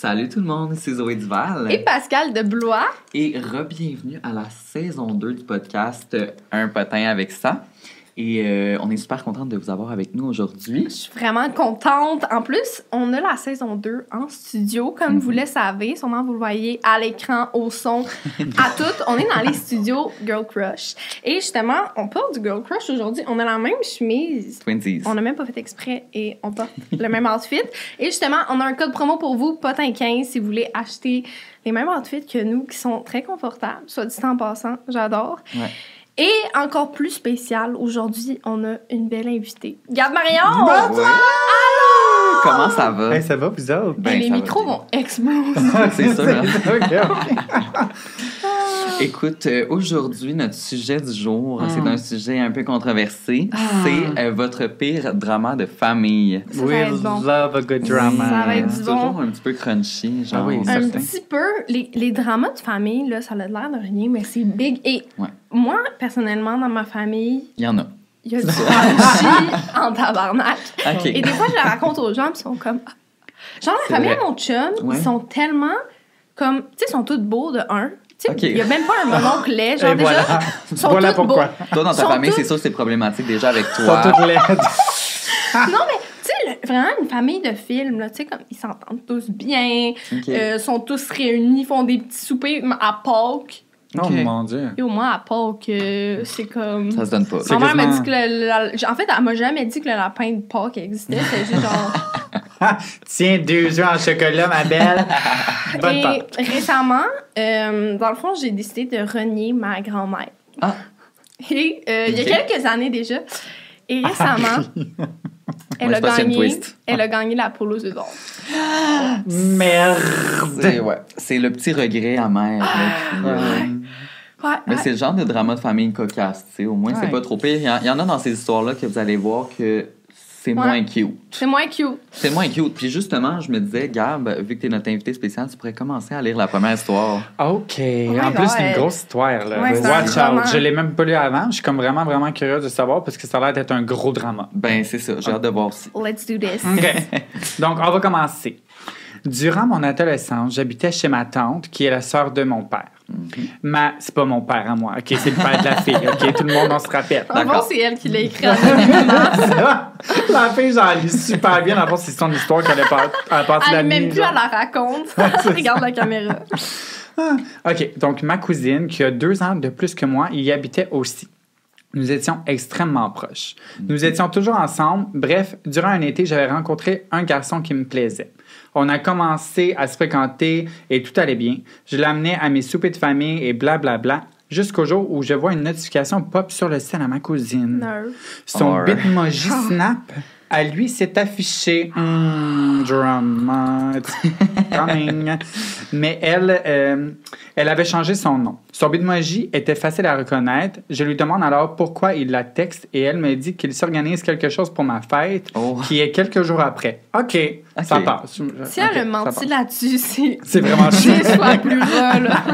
Salut tout le monde, c'est Zoé Duval. Et Pascal de Blois. Et re-bienvenue à la saison 2 du podcast Un potin avec ça. Et euh, on est super contente de vous avoir avec nous aujourd'hui. Je suis vraiment contente. En plus, on a la saison 2 en studio, comme Mhm. vous le savez. Sûrement, vous le voyez à l'écran, au son, à tout. On est dans les studios Girl Crush. Et justement, on parle du Girl Crush aujourd'hui. On a la même chemise. Twinsies. On n'a même pas fait exprès et on porte le même outfit. Et justement, on a un code promo pour vous, potin15, si vous voulez acheter les mêmes outfits que nous, qui sont très confortables, soit dit en passant, j'adore. Ouais. Et encore plus spécial, aujourd'hui, on a une belle invitée. Gab Marion! Ouais. Comment ça va? Hey, ça va, vous autres? Ben, Et les micros vont exploser. C'est sûr. hein? Ok. Écoute, euh, aujourd'hui, notre sujet du jour, Mm. c'est un sujet un peu controversé. C'est euh, votre pire drama de famille. Ça, ça We bon. love a good drama. Ça va être C'est du bon. toujours un petit peu crunchy, genre. Ah oui, un certain. petit peu. Les, les dramas de famille, là, ça a l'air de rien, mais c'est big. Et Ouais. moi, personnellement, dans ma famille, Il y en a. il y a du crunchy en tabarnak. Et des fois, je la raconte aux gens, puis ils sont comme. ah. Genre, la famille de mon chum, Ouais. ils sont tellement. Comme. Tu sais, ils sont tous beaux de un. Tu sais, Ok. il y a même pas un mononcle laid. Genre, Et déjà, voilà. ils sont Voilà tous pourquoi. beaux. Toi, dans ta sont famille, c'est sûr que c'est problématique déjà avec Ils toi. sont toutes laides. Non, mais, tu sais, le- vraiment une famille de films, là, tu sais, comme, ils s'entendent tous bien, Ok. euh, sont tous réunis, font des petits soupers à Pâques. Oh mon dieu. Et au moins, à Pâques, euh, c'est comme. Ça se donne pas. Ma mère m'a dit que le, la- En fait, elle m'a jamais dit que le lapin de Pâques existait. C'est juste genre. Tiens, deux œufs en chocolat, ma belle. Bonne Et Pâques. récemment, euh, dans le fond, j'ai décidé de renier ma grand-mère. Ah. Et euh, il y a quelques années déjà. Et récemment, elle, Ouais, a gagné, twist. elle a gagné la polo d'or. Merde. C'est ouais, c'est le petit regret amer. qui, euh, Ouais, Mais ouais. c'est le genre de drama de famille cocasse, tu sais. Au moins, c'est pas trop pire. Il y, en- il y en a dans ces histoires-là que vous allez voir que c'est Ouais. moins cute. C'est moins cute. C'est moins cute. Puis justement, je me disais, Gab, vu que t'es notre invité spécial, tu pourrais commencer à lire la première histoire. OK. my en plus, c'est une grosse histoire. Là. Watch out. Je l'ai même pas lu avant. Je suis comme vraiment, vraiment curieux de savoir parce que ça a l'air d'être un gros drama. Ben, c'est ça. J'ai hâte de voir aussi. Let's do this. OK. Donc, on va commencer. Durant mon adolescence, j'habitais chez ma tante, qui est la sœur de mon père. Ma... C'est pas mon père à moi, OK? C'est le père de la fille, OK? Tout le monde, on se rappelle. En fond, c'est elle qui l'a écrit en la fille, j'en lis super bien. Le fond, c'est son histoire qu'elle a pas- elle a passé la Elle nuit. même plus, genre. elle la raconte. Regarde la caméra. OK, donc ma cousine, qui a deux ans de plus que moi, y habitait aussi. Nous étions extrêmement proches. Nous étions toujours ensemble. Bref, durant un été, j'avais rencontré un garçon qui me plaisait. On a commencé à se fréquenter et tout allait bien. Je l'amenais à mes soupers de famille et blablabla. Jusqu'au jour où je vois une notification pop sur le sel à ma cousine. Son Or. bitmoji Snap, à lui, s'est affiché. Drama. it's coming. Mais elle, euh, elle avait changé son nom. Son bitmoji était facile à reconnaître. Je lui demande alors pourquoi il la texte et elle me dit qu'il s'organise quelque chose pour ma fête Oh. qui est quelques jours après. OK, ça OK. passe. Si elle a OK, ça menti là-dessus, c'est. C'est vraiment chiant. Soit plus ras, là.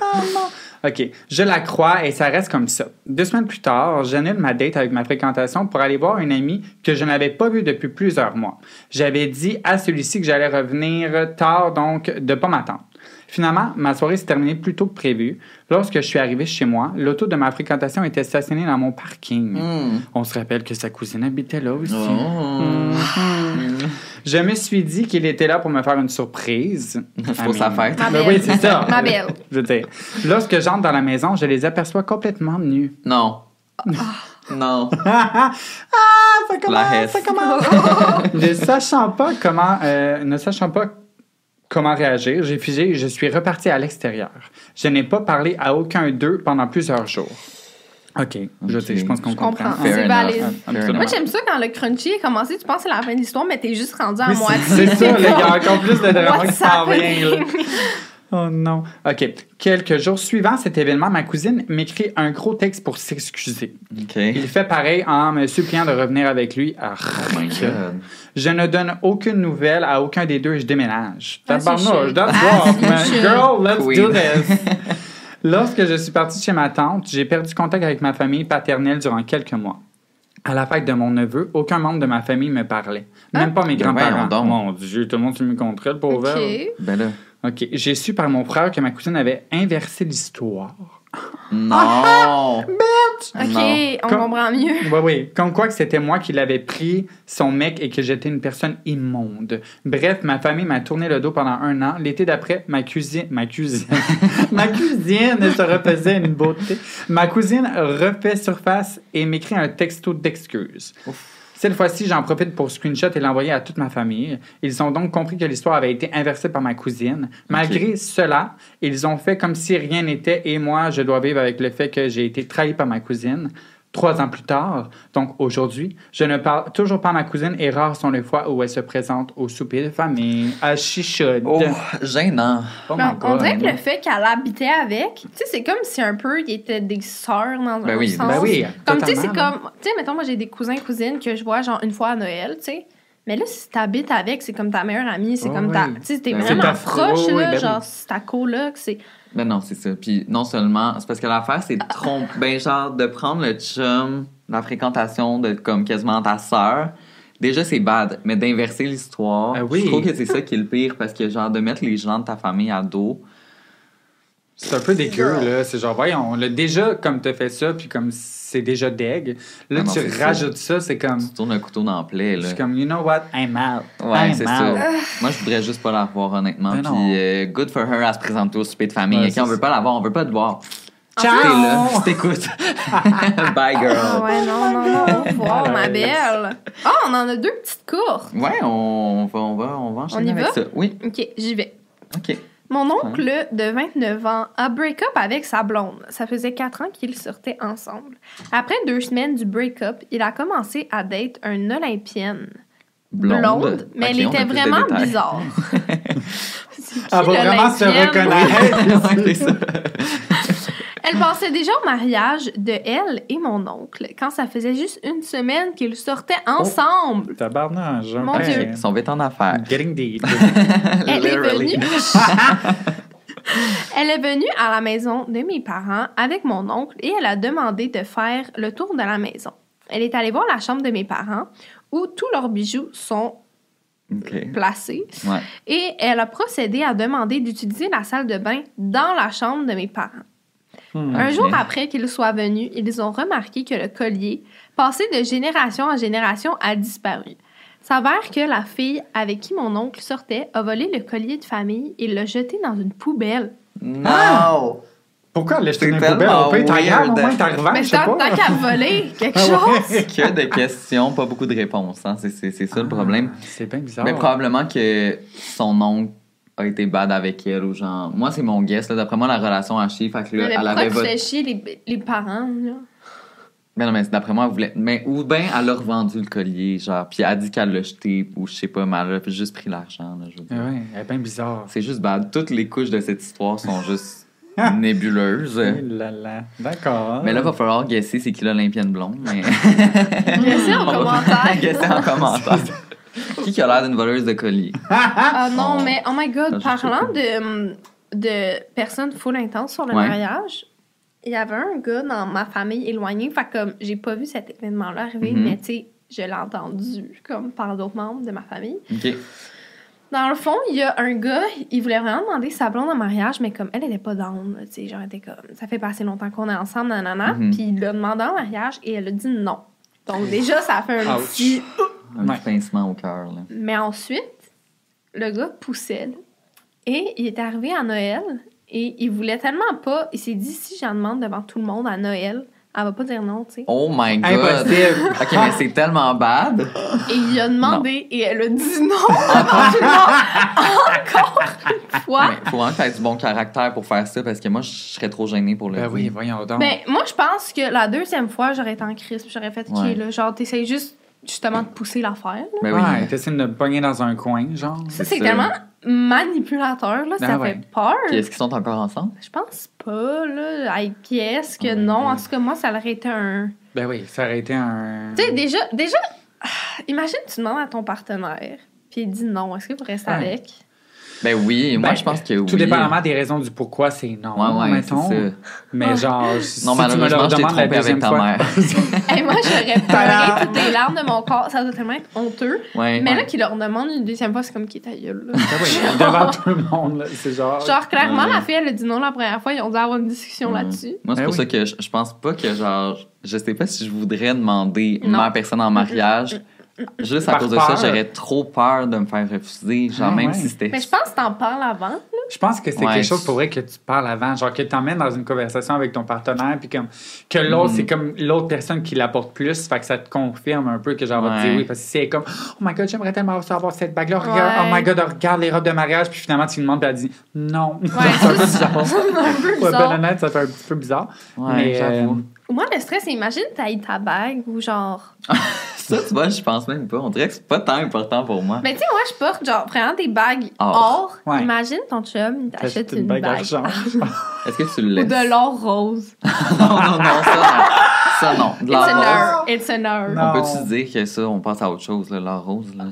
OK. Je la crois et ça reste comme ça. Deux semaines plus tard, j'annule ma date avec ma fréquentation pour aller voir une amie que je n'avais pas vue depuis plusieurs mois. J'avais dit à celui-ci que j'allais revenir tard, donc de pas m'attendre. Finalement, ma soirée s'est terminée plus tôt que prévu. Lorsque je suis arrivé chez moi, l'auto de ma fréquentation était stationnée dans mon parking. Hmm. On se rappelle que sa cousine habitait là aussi. Oh. Je me suis dit qu'il était là pour me faire une surprise. Pour sa fête. Ma Ben belle. oui, c'est ça. Ma belle. Je veux dire, lorsque j'entre dans la maison, je les aperçois complètement nus. Non. non. ah, ça commence, hesse. ça commence. ne sachant pas comment, euh, ne sachant pas comment réagir, j'ai figé et je suis reparti à l'extérieur. Je n'ai pas parlé à aucun d'eux pendant plusieurs jours. OK, je, sais, je pense qu'on Je comprend. comprends. Fair C'est valide. Moi, j'aime ça quand le crunchy est commencé, tu penses que c'est la fin de l'histoire, mais t'es juste rendu à Oui, moitié. c'est ça, il y a encore plus de drama qui s'en vient. Oh non. OK. Quelques jours suivant cet événement, ma cousine m'écrit un gros texte pour s'excuser. OK. Il fait pareil en me suppliant de revenir avec lui. Ah, Oh my God. Je ne donne aucune nouvelle à aucun des deux et je déménage. Ah, c'est Tabarnouche, chill. that's Ah. Girl, let's Queen. do this. Lorsque je suis partie chez ma tante, j'ai perdu contact avec ma famille paternelle durant quelques mois. À la fête de mon neveu, aucun membre de ma famille me parlait. Même pas mes voyons grands-parents. Mon Dieu, tout le monde se me contre elle, pauvre. OK. Ben là. OK. J'ai su par mon frère que ma cousine avait inversé l'histoire. Non! OK, Non. on Comme- comprend mieux. Oui, oui. Comme quoi que c'était moi qui l'avais pris, son mec, et que j'étais une personne immonde. Bref, ma famille m'a tourné le dos pendant un an. L'été d'après, ma cuisine... Ma cuisine... ma cuisine se refaisait une beauté. Ma cousine refait surface et m'écrit un texto d'excuses. Cette fois-ci, j'en profite pour screenshot et l'envoyer à toute ma famille. Ils ont donc compris que l'histoire avait été inversée par ma cousine. Malgré cela, ils ont fait comme si rien n'était et moi, je dois vivre avec le fait que j'ai été trahi par ma cousine. Trois ans plus tard, donc aujourd'hui, je ne parle toujours pas à ma cousine et rares sont les fois où elle se présente au souper de famille, à chichotte. Oh, gênant. Oh my on, dirait que le fait qu'elle habitait avec, tu sais, c'est comme si un peu ils étaient des sœurs dans Ben un oui, sens. Ben oui, Comme tu sais, c'est comme, tu sais, mettons, moi j'ai des cousins cousines que je vois genre une fois à Noël, tu sais. Mais là, si t'habites avec, c'est comme ta meilleure amie, c'est Oh comme ta. oui. Tu sais, t'es Ben, c'est vraiment ta- proche, oh oui, là, ben genre, oui. c'est ta coloc, c'est. Ben non, c'est ça. Puis non seulement, c'est parce que l'affaire, c'est de tromper, ben genre de prendre le chum, la fréquentation de comme quasiment ta sœur. Déjà, c'est bad, mais d'inverser l'histoire, Ah oui. je trouve que c'est ça qui est le pire parce que genre de mettre les gens de ta famille à dos. C'est un peu dégueu, là. C'est genre, voyons, là, déjà, comme t'as fait ça, puis comme c'est déjà deg, là, Ah non, tu rajoutes ça, c'est comme. Tu tournes un couteau dans la plaie, Je là. suis comme, you know what, I'm out. Ouais, I'm c'est out. ça. Moi, je voudrais juste pas la voir, honnêtement. Ben Puis, euh, good for her à se présenter au souper de famille. Ouais, c'est on veut pas la voir, on veut pas te voir. Ciao! T'es là, je t'écoute. Bye, girl. Ah ouais, non, non, non, revoir, ma belle. Ah, on en a deux petites courtes. Ouais, on va, on va, on va enchaîner On y avec va? ça. Oui, Ok, j'y vais. ok. Mon oncle de 29 ans a break-up avec sa blonde. Ça faisait 4 ans qu'ils sortaient ensemble. Après deux semaines du break-up, il a commencé à date une Olympienne. Blonde, mais elle était vraiment bizarre. Elle va vraiment se reconnaître. Elle pensait déjà au mariage de elle et mon oncle quand ça faisait juste une semaine qu'ils sortaient ensemble. Tabarnage. Mon ok. Dieu. Ils sont vite en affaires. Getting deep. Elle est venue. Elle est venue à la maison de mes parents avec mon oncle et elle a demandé de faire le tour de la maison. Elle est allée voir la chambre de mes parents où tous leurs bijoux sont placés Ouais. et elle a procédé à demander d'utiliser la salle de bain dans la chambre de mes parents. Hmm. Un jour après qu'ils soient venus, ils ont remarqué que le collier, passé de génération en génération, a disparu. S'avère que la fille avec qui mon oncle sortait a volé le collier de famille et l'a jeté dans une poubelle. Non! Pourquoi le jeter C'est dans une poubelle? weird. moins, t'as revends, Mais je sais tant, pas. tant qu'à voler quelque Ah chose. Que de questions, pas beaucoup de réponses. Hein? C'est, c'est, c'est ça le problème. Ah, C'est bien bizarre. Mais probablement que son oncle a été bad avec elle ou genre. Moi, c'est mon guess. Là. D'après moi, la relation a chier. Fait que là, Mais elle pourquoi avait fais chier les, les parents? là? Mais non, mais d'après moi, elle voulait. Mais ou bien elle a revendu le collier, genre. Puis elle a dit qu'elle l'a jeté ou je sais pas, mais elle a juste pris l'argent. Là, je veux dire. Ouais, elle est bien bizarre. C'est juste bad. Toutes les couches de cette histoire sont juste nébuleuses. D'accord. Mais là, il va falloir guesser c'est qui l'Olympienne blonde. Mais... En va commentaire. guesser en commentaire. qui qui a l'air d'une voleuse de collier? Ah non, Oh. mais oh my god, parlant de, de personnes full intenses sur le Ouais. mariage, il y avait un gars dans ma famille éloignée, fait comme j'ai pas vu cet événement-là arriver, Mhm. mais tu sais, je l'ai entendu comme par d'autres membres de ma famille. OK. Dans le fond, il y a un gars, il voulait vraiment demander sa blonde en mariage, mais comme elle était pas down, tu sais, genre, elle était comme, ça fait pas assez longtemps qu'on est ensemble, nanana, Mhm. puis il l'a demandé en mariage et elle a dit non. Donc déjà, ça a fait un Ouch. petit... Un Ouais. petit pincement au cœur. là. Mais ensuite, le gars poussait. là. Et il est arrivé à Noël et il voulait tellement pas. Il s'est dit si j'en demande devant tout le monde à Noël, elle va pas dire non, tu sais. Oh my god! Impossible. ok, mais c'est tellement bad. Et il a demandé et elle a dit non devant tout le monde encore une fois. Mais faut vraiment que tu aies du bon caractère pour faire ça parce que moi, je serais trop gênée pour le Ben dire. oui, voyons donc. Ben, moi, je pense que la deuxième fois, j'aurais été en crise. puis J'aurais fait, OK, Ouais. là, genre, t'essayes juste, justement, de pousser l'affaire. Ben oui. Ouais, t'essaies de me pogner dans un coin, genre. Ça, C'est tellement manipulateur, là. Ça Ah ouais. fait peur. Puis est-ce qu'ils sont encore ensemble? Je pense pas, là. I guess que Oh non? En tout cas, moi, ça aurait été un. Ben oui, ça aurait été un. Tu sais, déjà, déjà, imagine, tu demandes à ton partenaire, puis il dit non. Est-ce que vous restez Ouais. avec? Ben oui, moi Ben, je pense que oui. Tout dépendamment des raisons du pourquoi, c'est non. Ouais, ouais, mettons. c'est ça. Mais genre, si Non, tu me le malheureusement, je t'ai redemandes la trompé avec deuxième ta fois. mère. Et moi, j'aurais pleuré toutes les larmes de mon corps. Ça doit tellement être honteux. Ouais. Mais là, qu'il leur demande une deuxième fois, c'est comme qui est ta gueule. là. Ah devant tout le monde, là, c'est genre. Genre, clairement, Ouais. la fille, elle a dit non la première fois. Ils ont dû avoir une discussion Ouais. là-dessus. Moi, c'est Ben pour oui. ça que je, je pense pas que, genre, je sais pas si je voudrais demander Non. ma personne en mariage. Juste à cause de ça, j'aurais trop peur de me faire refuser. Genre, Ah, même ouais. si c'était. Mais je pense que t'en parles avant. Je pense que c'est Ouais. quelque chose pour vrai que tu parles avant, genre que tu emmènes dans une conversation avec ton partenaire, puis comme que l'autre, Mm. c'est comme l'autre personne qui l'apporte plus, fait que ça te confirme un peu que genre, va te Ouais. dire oui, parce que c'est comme, oh my god, j'aimerais tellement avoir cette bague-là, regarde, Ouais. oh my god, regarde les robes de mariage, puis finalement tu lui demandes, puis elle dit non. Ouais, c'est un peu ça, bizarre. c'est un peu Ouais, bizarre. ben honnête, ça fait un petit peu bizarre. Ouais, mais j'avoue. euh, Moi, le stress, imagine, t'as eu ta bague ou genre. Ça, tu vois, je pense même pas. On dirait que c'est pas tant important pour moi. Mais tu sais, moi, je porte genre vraiment des bagues Or. or. Ouais. Imagine ton chum, il t'achète t'achètes une, bague. d'argent. Est-ce que tu le Ou laisses? de l'or rose. non, non, non, ça, non. Ça, non. De l'or rose. heure. It's an. Non. On peut-tu dire que ça, on passe à autre chose, l'or rose, là?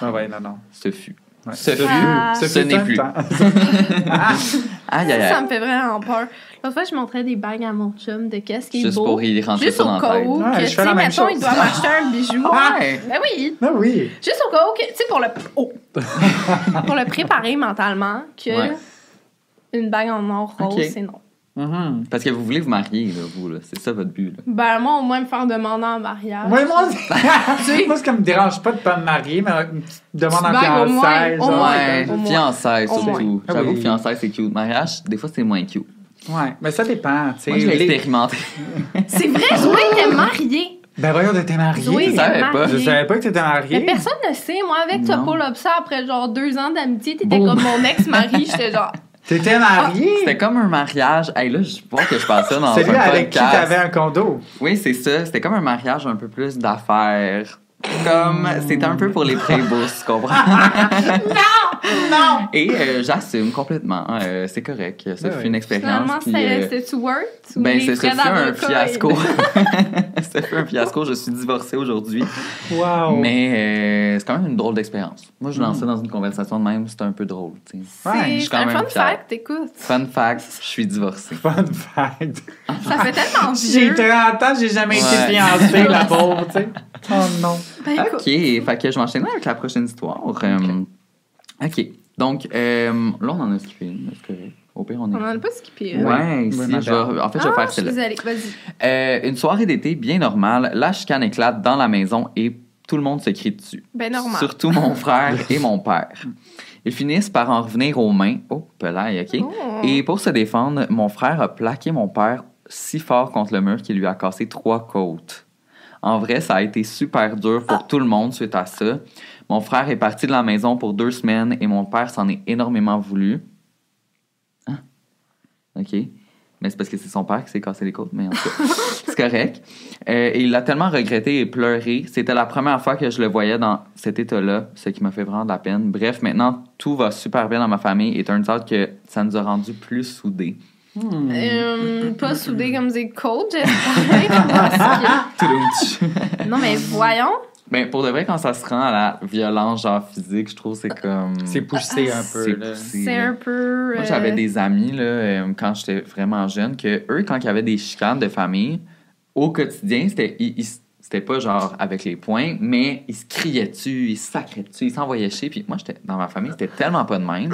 Ah ouais, non, non. Ce fut. Ouais. Ce fut. Ah. Ce fut n'est un plus. Aïe, aïe, Ça, me fait vraiment peur. L'autre fois, je montrais des bagues à mon chum de qu'est-ce qui est Juste beau. pour y rentrer Juste ça au dans la cas tête. où, que, je tu sais, même mettons, chose. il doit m'acheter un bijou. Ouais. Ben oui. Ah oui. Juste au cas où, que, tu sais, pour le, oh. pour le préparer mentalement, que Ouais. une bague en or rose, c'est non. Mhm. Parce que vous voulez vous marier, là, vous, là. C'est ça votre but, là. Ben, moi, au moins, me faire demander en mariage. Ouais, moi, sais. moi, ce qui me dérange pas de pas me marier, mais une petite demande en au moins, fiançailles. au genre. Ouais, au fiançailles Au surtout. Ah J'avoue oui. que fiançailles, c'est cute. Mariage, des fois, c'est moins cute. Ouais, mais ça dépend, tu sais. Moi, je l'ai expérimenté. C'est vrai, Zoé était mariée. Ben voyons, t'es mariée. Zoé je savais pas. mariée. Je savais pas que t'étais mariée. Mais personne ne sait. Moi, avec ce Non. pull-up ça, après genre deux ans d'amitié, t'étais Boum. comme mon ex-mari. J'étais genre, T'étais mariée? C'était comme un mariage. Hey, là, je vois que je passe ça dans C'est un lui avec qui podcast. t'avais un condo. Oui, c'est ça. C'était comme un mariage un peu plus d'affaires. Comme, c'était un peu pour les pré-bourses, tu comprends? Non! Et euh, j'assume complètement. Euh, c'est correct. Ça Ouais, fut ouais. une expérience. finalement, c'était euh, worth? Ou ben, c'est ça fut un fiasco. ça fut un fiasco. Je suis divorcée aujourd'hui. Wow. Mais euh, c'est quand même une drôle d'expérience. Moi, je lance Mm. ça dans une conversation de même. C'est un peu drôle. tu sais. Ouais, je suis C'est quand un même fun fière. fact, écoute. Fun fact, je suis divorcée. Fun fact. Ça fait tellement J'ai vieux. 30 ans, j'ai jamais été fiancée, la pauvre, tu sais. Oh non. Ben. OK, fait que je m'enchaîne avec la prochaine histoire. Euh, OK. Donc, euh, là, on en a skippé une, correct. Au pire, on est... On en a pas skippé. hein? Ouais, ma je vais- en fait, je vais Ah, faire celle-là. Vas-y. Euh, une soirée d'été bien normale, la chicane éclate dans la maison et tout le monde se crie dessus. Ben normal. Surtout mon frère et mon père. Ils finissent par en revenir aux mains. Oh, pelaille, OK? Oh. Et pour se défendre, mon frère a plaqué mon père si fort contre le mur qu'il lui a cassé trois côtes. En vrai, ça a été super dur pour Ah. tout le monde suite à ça. Mon frère est parti de la maison pour deux semaines et mon père s'en est énormément voulu. Hein? OK. Mais c'est parce que c'est son père qui s'est cassé les côtes, mais en tout cas, c'est correct. Euh, et il l'a tellement regretté et pleuré. C'était la première fois que je le voyais dans cet état-là, ce qui m'a fait vraiment de la peine. Bref, maintenant, tout va super bien dans ma famille et turns out que ça nous a rendus plus soudés. Hmm. Euh, pas soudé comme des coachs, j'espère. Que- non, mais voyons. Ben, pour de vrai, quand ça se rend à la violence, genre physique, je trouve que c'est comme. C'est poussé un peu. C'est là. poussé. C'est un peu. Moi, euh, j'avais des amis, là, euh, quand j'étais vraiment jeune, que eux, quand il y avait des chicanes de famille, au quotidien, c'était. ils- ils- c'était pas genre avec les poings, mais ils se criaient dessus, ils se sacraient dessus, ils s'envoyaient chier. Puis moi, j'étais dans ma famille, c'était tellement pas de même.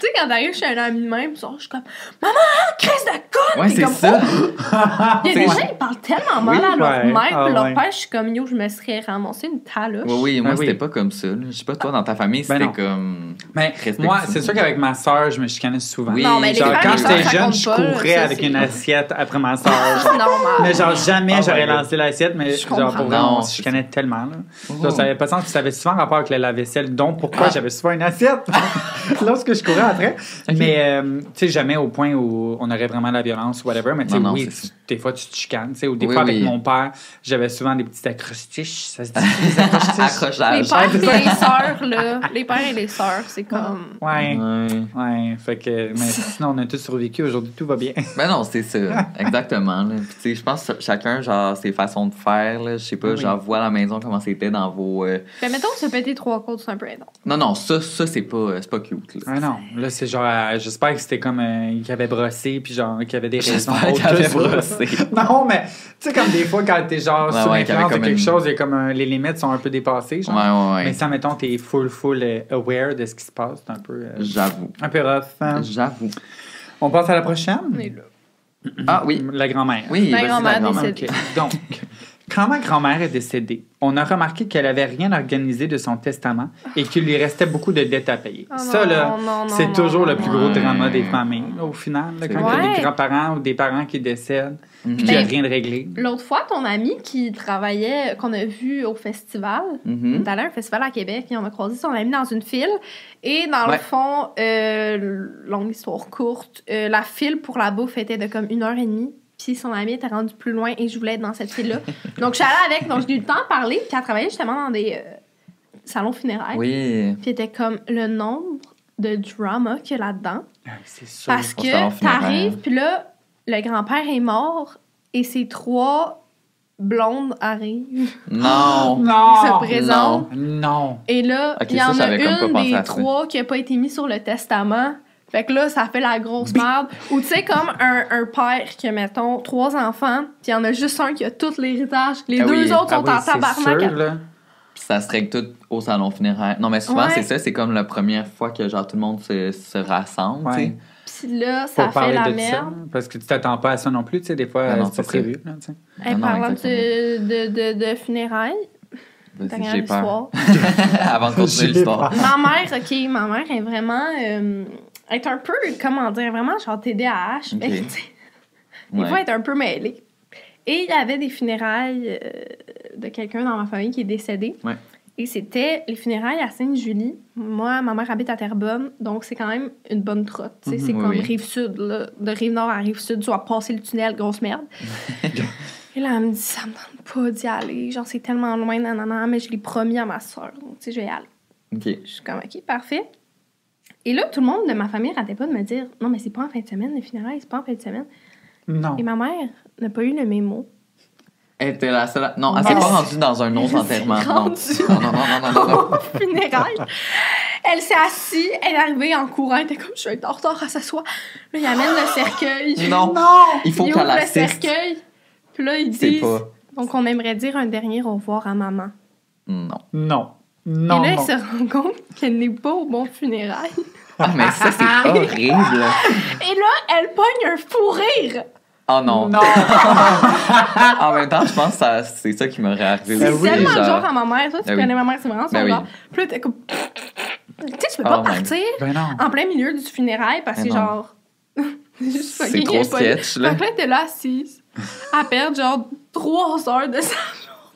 Tu sais, quand t'arrives chez un ami de même, genre, je suis comme Maman, crise de conne! Ouais, T'es c'est comme, ça. Oh! Il y a des gens, ils parlent tellement mal Oui, à leur ouais. mère, Ah, leur ouais. père, je suis comme yo, je me serais ramassé une taloche. Oui, oui, moi, Ah oui. c'était pas comme ça. Je sais pas, toi, dans ta famille, Ben c'était comme. Mais Respectueux. moi, c'est sûr qu'avec ma soeur, je me chicanais souvent. Oui, Non, mais les Genre, quand j'étais jeune, je courais ça, avec une assiette après ma soeur. C'est normal. Mais genre, jamais Oh j'aurais lancé l'assiette, mais Je genre, pour comprends. vrai, Non, on se chicanait tellement. Là. Oh. Ça avait pas de sens, ça avait souvent rapport avec le lave-vaisselle, donc pourquoi j'avais souvent une assiette? Lorsque je courais après. Mais, euh, tu sais, jamais au point où on aurait vraiment la violence ou whatever, mais tu sais, oui, des fois, tu te chicanes. tu sais, Ou des Oui, fois, avec mon père, j'avais souvent des petits acrostiches. Ça se dit, des acrostiches? Les pères et les sœurs, là. Les pères et les sœurs, c'est comme. Ouais. Ouais. Ouais, fait que, mais sinon, on a tous survécu. Aujourd'hui, tout va bien. Ben non, c'est ça. Exactement. là. Puis, tu sais, je pense que chacun, genre, ses façons de faire. Là. Je sais pas, Oui. genre, vois à la maison comment c'était dans vos. euh, Ben, mettons, se péter trois côtes, c'est un peu énorme. Non, non, ça, ça c'est pas, euh, c'est pas cute. Là. Ah non, là, c'est genre, euh, j'espère que c'était comme euh, qu'il avait brossé, puis genre, qu'il y avait des raisons. J'espère qu'il avait autres. Non, mais tu sais, comme des fois, quand t'es genre Ouais, sous ouais, l'influence de quelque une- chose, il y a comme un- les limites sont un peu dépassées, genre. Ouais, ouais, ouais. Mais ça, mettons, t'es full, full euh, aware de ce qui se passe. C'est un peu, euh, J'avoue. un peu rough. hein. J'avoue. On passe à la prochaine? On est là. Ah oui. La grand-mère. Oui, la grand-mère. Donc, quand ma grand-mère est décédée, on a remarqué qu'elle avait rien organisé de son testament et qu'il lui restait beaucoup de dettes à payer. Oh ça, là, c'est toujours non, le plus non. gros drama des familles, là, au final. là, quand il y a des grands-parents ou des parents qui décèdent, Mhm. puis qu'il n'y a rien de réglé. L'autre fois, ton ami qui travaillait, qu'on a vu au festival, on Mhm. est allé à un festival à Québec et on a croisé son ami dans une file. Et dans le fond, euh, longue histoire courte, euh, la file pour la bouffe était de comme une heure et demie. Puis son ami était rendu plus loin et je voulais être dans cette file-là. donc je suis allée avec, donc j'ai eu le temps de parler. Puis elle travaillait justement dans des euh, salons funéraires. Oui. Puis était comme le nombre de drama qu'il y a là-dedans. Ah, C'est sûr. Parce que t'arrives, puis là, le grand-père est mort et ses trois blondes arrivent. Non. Non! se présentent. Non! Et là, il y ça, en a comme pas une des ça. trois qui a pas été mise sur le testament. Fait que là, ça fait la grosse merde. Ou tu sais, comme un, un père qui a, mettons, trois enfants, puis il y en a juste un qui a tout l'héritage. Les Ah deux oui. autres Ah sont oui, en c'est tabarnak. sûr. Puis ça se règle tout au salon funéraire. Non, mais souvent, Ouais. c'est ça. C'est comme la première fois que, genre, tout le monde se, se rassemble, tu sais. Puis là, Pour ça fait parler la de ça. merd. Parce que tu t'attends pas à ça non plus, tu sais, des fois, Ah euh, c'est prévu. là, tu sais. Et Ah non, parlant de, de, de, de funérailles, J'ai peur. Avant de continuer l'histoire. ma mère, OK, ma mère est vraiment... euh, est un peu, comment dire, vraiment genre TDAH. Ok. mais tu sais, Des Ouais. fois, est un peu mêlée. Et il y avait des funérailles euh, de quelqu'un dans ma famille qui est décédé. Ouais. Et c'était les funérailles à Sainte-Julie. Moi, ma mère habite à Terrebonne, donc c'est quand même une bonne trotte. Mhm, c'est oui, comme oui. rive-sud, là. De rive-nord à rive-sud, tu vas passer le tunnel, grosse merde. Et là, elle me dit, ça me tente pas d'y aller. Genre, c'est tellement loin, nanana, mais je l'ai promis à ma soeur. Donc, tu sais, je vais y aller. OK. Je suis comme, OK, parfait. Et là, tout le monde de ma famille arrêtait pas de me dire, non, mais c'est pas en fin de semaine, les funérailles, c'est pas en fin de semaine. Non. Et ma mère n'a pas eu le mémo. Elle était la seule. à- Non, elle s'est pas rendue dans un autre elle s'est enterrement. Non. rendue. non, non, non, non, non, non, funérailles. Elle s'est assise, elle est arrivée en courant, elle était comme, je suis en retard, elle s'assoit. Là, il amène le cercueil. Non. Non! Il faut il qu'elle ouvre le assiste. cercueil. Puis là, il C'est dit, pas. donc on aimerait dire un dernier au revoir à maman. Non. Non. Non. Et là, non. elle se rend compte qu'elle n'est pas au bon funérailles. Ah, mais ça, c'est horrible. Et là, elle pogne un fou rire. Oh non. Non! En même temps, je pense que ça- c'est ça qui m'aurait arrivé C'est Ben oui, tellement le genre. genre à ma mère. Toi, tu Ben oui. connais ma mère, c'est vraiment son Ben oui. genre. Puis là, t'es comme. Tu sais, tu peux pas Oh partir ben en plein milieu du funérail parce que, Ben genre. c'est juste C'est fucking trop sketch, là. Fait que là, t'es là assise à perdre, genre, trois heures de sa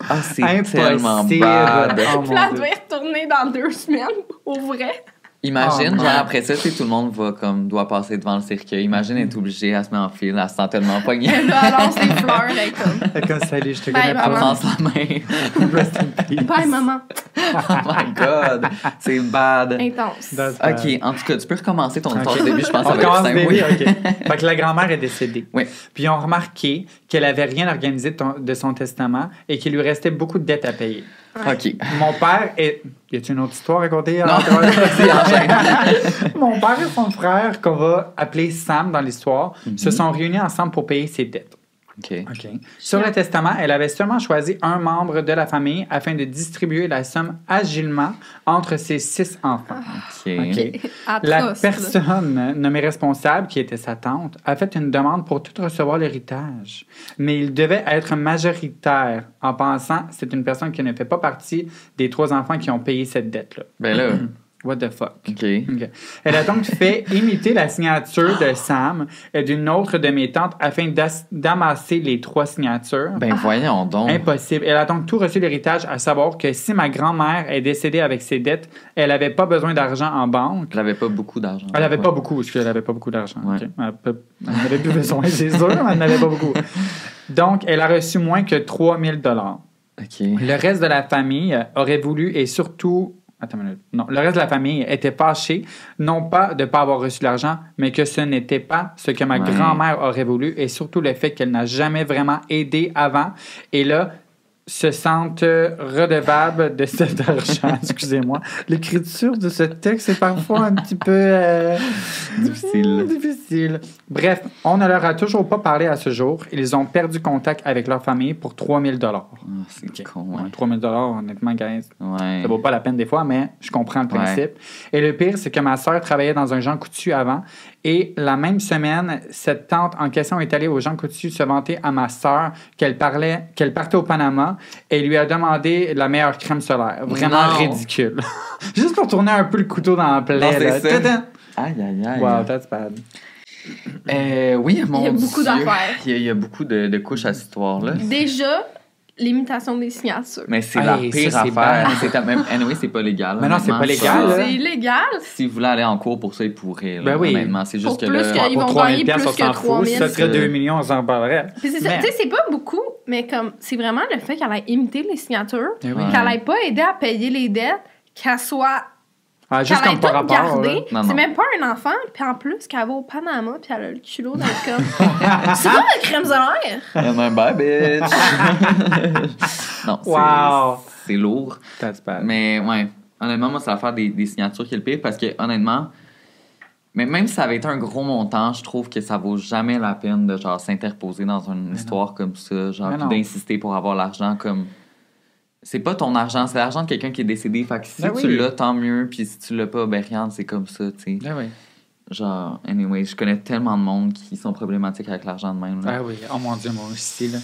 Ah, c'est tellement bad. Oh, Puis là, elle devait retourner dans deux semaines, au vrai. Imagine, Oh, genre, après ça, tu tout le monde va comme, doit passer devant le cercueil. Imagine être obligée à se mettre en file, elle se sent tellement pognée. Elle lance des fleurs, elle est comme. Fait comme, salut, je te connais Elle pas. prend sa main. Rest in peace. Bye, maman. Oh my god, c'est bad. Intense. That's bad. Ok, en tout cas, tu peux recommencer ton histoire au début, je pense que On ça va être commence début, oui. OK. Fait que la grand-mère est décédée. Oui. Puis ils ont remarqué qu'elle avait rien organisé de, ton- de son testament et qu'il lui restait beaucoup de dettes à payer. Ok. Mon père est... Y a-t-il une autre histoire à raconter? Non. Mon père et son frère, qu'on va appeler Sam dans l'histoire, Mhm. se sont réunis ensemble pour payer ses dettes. Sur le testament, elle avait seulement choisi un membre de la famille afin de distribuer la somme agilement entre ses six enfants. Atroce, La personne nommée responsable, qui était sa tante, a fait une demande pour tout recevoir l'héritage. Mais il devait être majoritaire en pensant que c'est une personne qui ne fait pas partie des trois enfants qui ont payé cette dette-là. Ben là, What the fuck? OK. Ok. Elle a donc fait imiter la signature de Sam et d'une autre de mes tantes afin d'amasser les trois signatures. Ben voyons donc. Impossible. Elle a donc tout reçu l'héritage, à savoir que si ma grand-mère est décédée avec ses dettes, elle n'avait pas besoin d'argent en banque. Elle avait pas beaucoup d'argent. Elle n'avait Ouais. pas beaucoup, parce qu'elle n'avait pas beaucoup d'argent. Ouais. Elle n'avait plus besoin, c'est sûr, mais elle n'avait pas beaucoup. Donc, elle a reçu moins que 3000 dollars. Le reste de la famille aurait voulu et surtout. Attends une minute. Non, le reste de la famille était fâché, non pas de ne pas avoir reçu l'argent, mais que ce n'était pas ce que ma Ouais. grand-mère aurait voulu et surtout le fait qu'elle n'a jamais vraiment aidé avant. Et là, se sentent redevables de cet argent. Excusez-moi. L'écriture de ce texte est parfois un petit peu euh, Difficile. difficile. Bref, on ne leur a toujours pas parlé à ce jour. Ils ont perdu contact avec leur famille pour 3000 dollars. Ah, c'est con, ouais. Ouais, 3000 dollars, honnêtement, guys, Ouais. ça vaut pas la peine des fois, mais je comprends le principe. Et le pire, c'est que ma sœur travaillait dans un Jean Coutu avant. Et la même semaine, cette tante en question est allée au Jean Coutu se vanter à ma sœur qu'elle parlait, qu'elle partait au Panama et lui a demandé la meilleure crème solaire. Vraiment Non. ridicule. Juste pour tourner un peu le couteau dans la plaie. Non, là. ça. Aïe, aïe, aïe. Wow, that's bad. Euh, oui, mon Il y a beaucoup Dieu. d'affaires. Il y, a, il y a beaucoup de, de couches à cette histoire-là. Déjà, l'imitation des signatures. Mais c'est Hey, la ça, pire c'est affaire. bad. C'est à- même, anyway, c'est pas légal. Mais non, c'est honnêtement, pas légal, là. C'est illégal. Si vous voulez aller en cours pour ça, ils pourraient. là, Ben oui. Honnêtement, c'est juste Pour que plus là. que- Ils vont 3000 gagner plus que s'en fout. 3000. Si ça serait C'est- 2 millions, on s'en parlerait. Puis c'est ça, Mais- tu sais, c'est pas beaucoup, mais comme c'est vraiment le fait qu'elle ait imité les signatures, Eh oui. Qu'elle ait pas aidé à payer les dettes, qu'elle soit. Ah, juste comme par rapport. C'est même pas un enfant, puis en plus qu'elle va au Panama, puis elle a le culot dans le comme. c'est pas la crème solaire! And I'm bye, bitch. non, c'est- Wow. c'est lourd. That's bad. Mais ouais, honnêtement, moi, c'est l'affaire des, des signatures qui est le pire parce que honnêtement, mais même si ça avait été un gros montant, je trouve que ça vaut jamais la peine de genre s'interposer dans une histoire comme ça, genre d'insister pour avoir l'argent comme c'est pas ton argent, c'est l'argent de quelqu'un qui est décédé. Fait que si Ben tu oui. l'as, tant mieux. Puis si tu l'as pas, ben rien, c'est comme ça, tu sais. Ah oui. Genre, anyway, je connais tellement de monde qui sont problématiques avec l'argent de même. là. Ah oui. Oh mon Dieu, moi aussi. Là.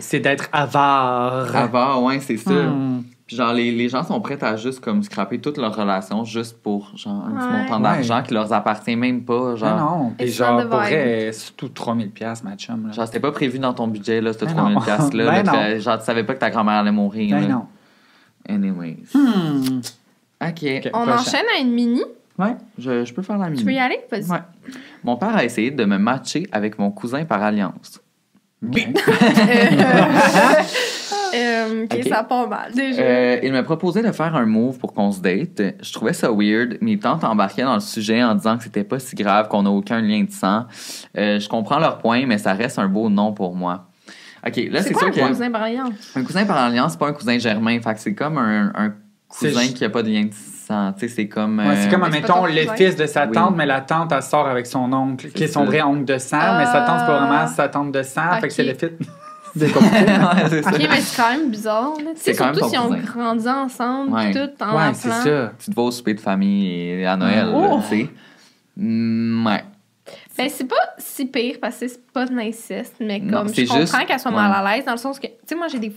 C'est d'être- avare. Avant, ouais, c'est ça. Puis genre, les, les gens sont prêts à juste comme scraper toute leur relation juste pour genre un petit Ouais. montant Ouais. d'argent qui leur appartient même pas. Genre, non. Puis It's genre, pour vrai, surtout 3000 pièces ma chum. Là. genre c'était pas prévu dans ton budget, là, ce Ben 3000 non. piastres, là. Ben là, non. que, genre, tu savais pas que ta grand-mère allait mourir. Ben là. non. Anyways. Hmm. OK. Ok, On prochain. enchaîne à une mini? Ouais. Je, je peux faire la Tu mine. veux y aller? Vas-y. Ouais. Mon père a essayé de me matcher avec mon cousin par alliance. Ok. Euh, ok, Ok. ça part mal. Déjà. Euh, il me proposait de faire un move pour qu'on se date. Je trouvais ça weird. Mes tantes embarquaient dans le sujet en disant que c'était pas si grave, qu'on n'a aucun lien de sang. Euh, je comprends leur point, mais ça reste un beau non pour moi. OK, là, c'est sûr un que... cousin par alliance? Un cousin par alliance, c'est pas un cousin germain. Fait que c'est comme un, un cousin qui a pas de lien de sang. Tu sais, c'est comme... Ouais, c'est euh, comme, admettons, le fils de sa Oui. tante, mais la tante, elle sort avec son oncle, qui est son ça. vrai oncle de sang, mais sa tante, c'est pas Ah. vraiment sa tante de sang, fait que c'est Ok. le fit. C'est compliqué. ouais, c'est ça. Ok, mais c'est quand même bizarre. C'est quand même surtout si on grandit ensemble, Ouais. tout en Ouais, c'est ça. Tu te vas au souper de famille à Noël, Oh! tu sais. Mm, ouais. Ben, c'est pas si pire parce que c'est pas de l'inceste, mais Non, comme je c'est comprends juste- qu'elle soit ouais. mal à l'aise dans le sens que, tu sais, moi j'ai des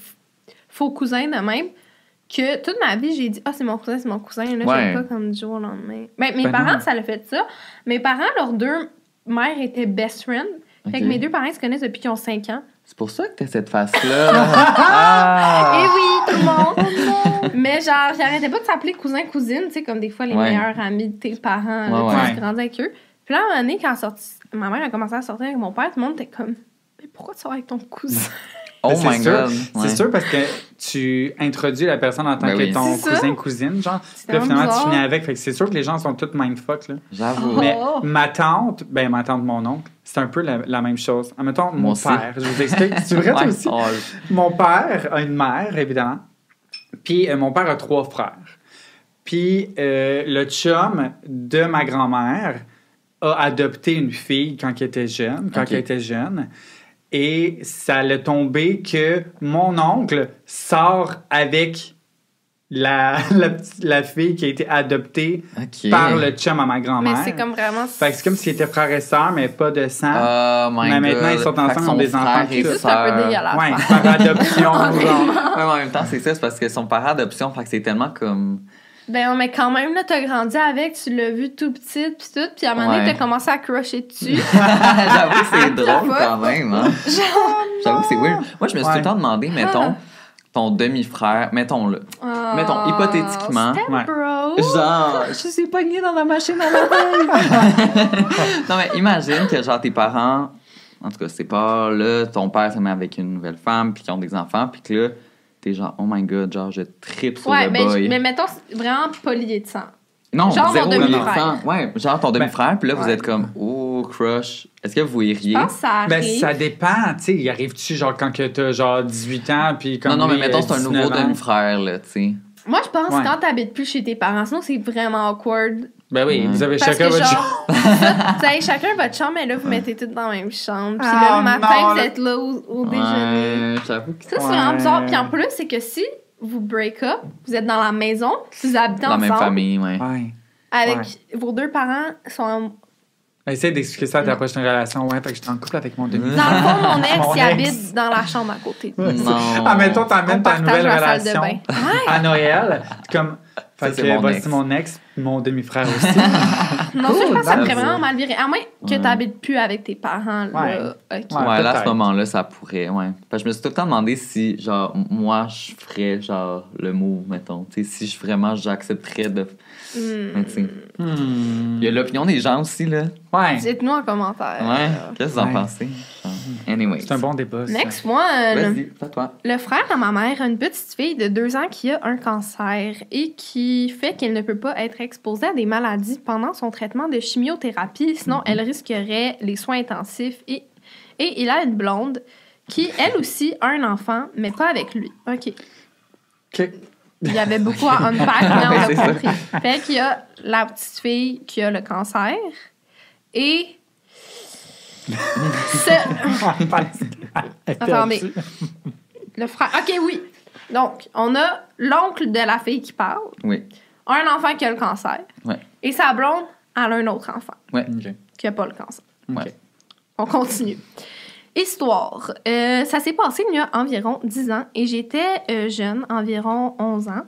faux cousins de même que toute ma vie j'ai dit, ah, c'est mon cousin, c'est mon cousin. Là, Ouais. pas comme du jour au lendemain. Ben, mes Ben parents, non. ça l'a fait ça. Mes parents, leurs deux mères étaient best friends. Fait que mes deux parents se connaissent depuis qu'ils ont 5 ans. C'est pour ça que t'as cette face-là. ah! Et oui, tout le monde! Mais genre, j'arrêtais pas de s'appeler cousin-cousine, tu sais, comme des fois les Ouais. meilleurs amis de tes parents, là, Ouais, tu ouais. sais, tu grandis avec eux. Puis là, à un moment donné, quand sorti, ma mère a commencé à sortir avec mon père, tout le monde était comme, mais pourquoi tu sors avec ton cousin? Oh my sûr. god. C'est Ouais. sûr parce que tu introduis la personne en tant Ben que oui. ton cousin-cousine, genre. C'est Puis là, finalement, tu finis avec. Fait que c'est sûr que les gens sont tous mindfuck, là. J'avoue. Oh. Mais ma tante, ben ma tante, mon oncle, c'est un peu la, la même chose. Admettons, mon aussi. père, je vous explique. C'est vrai, toi aussi? Oh, Mon père a une mère, évidemment. Puis euh, mon père a trois frères. Puis euh, le chum de ma grand-mère a adopté une fille quand elle était jeune, quand elle était jeune. Et ça l'a tombé que mon oncle sort avec la, la, fille qui a été adoptée par le chum à ma Mais grand-mère. c'est comme vraiment. Fait que c'est comme s'ils étaient frères et sœurs, mais pas de sang. Oh my Mais god. maintenant, ils sont ensemble, ils ont des enfants. C'est un peu dégueulasse. ouais, par adoption, genre. Ouais, mais en même temps, c'est ça, c'est parce que son parent adoption, fait que c'est tellement comme. Ben, mais quand même, là, t'as grandi avec, tu l'as vu tout petit, puis tout, puis à un moment donné, Ouais. t'as commencé à crusher dessus. J'avoue que c'est drôle quand même. Hein? J'avoue que c'est weird. Moi, je me suis Ouais. tout le temps demandé, mettons, ton demi-frère, mettons-le. Mettons, Oh, hypothétiquement. step Ouais. bro. Genre, je suis pogné dans la machine à laver. non, mais imagine que, genre, tes parents, en tout cas, c'est pas là, ton père se met avec une nouvelle femme, puis qu'ils ont des enfants, puis que là, t'es genre, oh my god, genre, je tripe sur Ouais, le mais, boy. mais mettons, vraiment pas lié de sang. Non, genre zéro mon là, demi-frère. l'enfant. Ouais, genre ton demi-frère, puis là, vous Ouais. êtes comme, oh, crush. Est-ce que vous iriez? Je pense que ça arrive. Ben, ça dépend, tu sais. Il arrive-tu, genre, quand que t'as, genre, 18 ans, puis comme. Non, non, mais mettons, c'est un 19 nouveau demi-frère, là, tu sais. Moi, je pense Ouais. quand t'habites plus chez tes parents, sinon c'est vraiment awkward. Ben oui, vous avez Parce chacun que votre genre, vous avez chacun votre chambre, mais là, vous mettez toutes dans la même chambre. Puis Ah, le matin, non, vous là- êtes là au, au déjeuner. Ouais, j'avoue que Ça, c'est Ouais. vraiment bizarre. Puis en plus, c'est que si vous break up, vous êtes dans la maison, vous habitez dans la même famille, ouais. Ouais. avec Ouais. vos deux parents sont en... Essaye d'expliquer ça à ta Non. prochaine relation. Ouais, fait que j'étais en couple avec mon demi Dans le fond, mon ex, Mon il ex. habite dans la chambre à côté. Non. Ah, mettons, On t'amènes ta nouvelle la salle de relation à Noël. Comme. Fait c'est que mon ex. mon ex, mon demi-frère aussi. Non, ça, je pense que ça that's vraiment mal virer. À moins que Ouais. t'habites plus avec tes parents, là. Ouais. OK. Ouais, Ouais, là, à ce moment-là, ça pourrait, ouais. Parce que je me suis tout le temps demandé si, genre, moi, je ferais, genre, le move, mettons. Tu sais, si je, vraiment, j'accepterais de... Tu sais, Hmm. il y a l'opinion des gens aussi, là. Ouais. Dites-nous en commentaire. Ouais, qu'est-ce que vous en pensez? Anyway. C'est un bon débat. ça. Next one. Vas-y, c'est à toi. Le frère à ma mère a une petite fille de deux ans qui a un cancer et qui fait qu'elle ne peut pas être exposée à des maladies pendant son traitement de chimiothérapie, sinon elle risquerait les soins intensifs. Et, et il a une blonde qui, elle aussi, a un enfant, mais pas avec lui. OK. Ok. Il y avait beaucoup à unpack, mais on a ça. compris. Fait qu'il y a la petite fille qui a le cancer et... ce- Attendez. Le frère. OK, oui. Donc, on a l'oncle de la fille qui parle, Oui. un enfant qui a le cancer, Ouais. et sa blonde, elle a un autre enfant Ok. qui a pas le cancer. Ouais. On continue. Histoire. Euh, ça s'est passé il y a environ 10 ans et j'étais euh, jeune, environ 11 ans.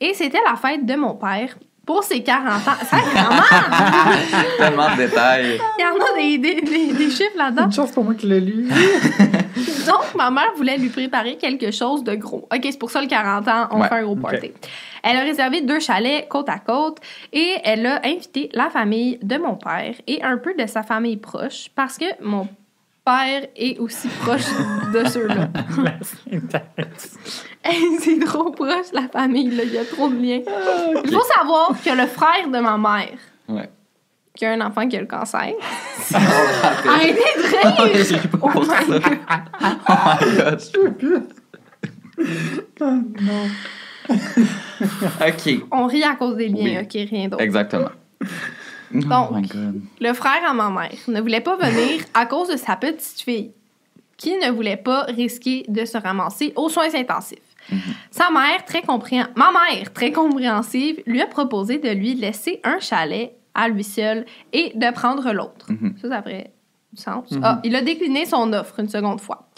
Et c'était la fête de mon père pour ses 40 ans. Ça, vraiment! Tellement de détails. Il y en a des, des, des- des chiffres là-dedans. Une chance pour moi qui l'ai lu. Donc, ma mère voulait lui préparer quelque chose de gros. OK, c'est pour ça le 40 ans, on Ouais, fait un gros party. Elle a réservé deux chalets côte à côte et elle a invité la famille de mon père et un peu de sa famille proche parce que mon père est aussi proche de ceux-là. Hey, c'est trop proche, la famille, là. Il y a trop de liens. Il faut savoir que le frère de ma mère, Ouais. qui a un enfant qui a le cancer, arrêtez de rire! J'ai pas Oh my. God. Oh my god. OK. On rit à cause des liens, Oui. ok, rien d'autre. Exactement. Donc, oh. Le frère à ma mère ne voulait pas venir à cause de sa petite fille, qui ne voulait pas risquer de se ramasser aux soins intensifs. Sa mère, très compréhen- ma mère, très compréhensive, lui a proposé de lui laisser un chalet à lui seul et de prendre l'autre. Mhm. Ça, ça ferait du sens. Ah, il a décliné son offre une seconde fois.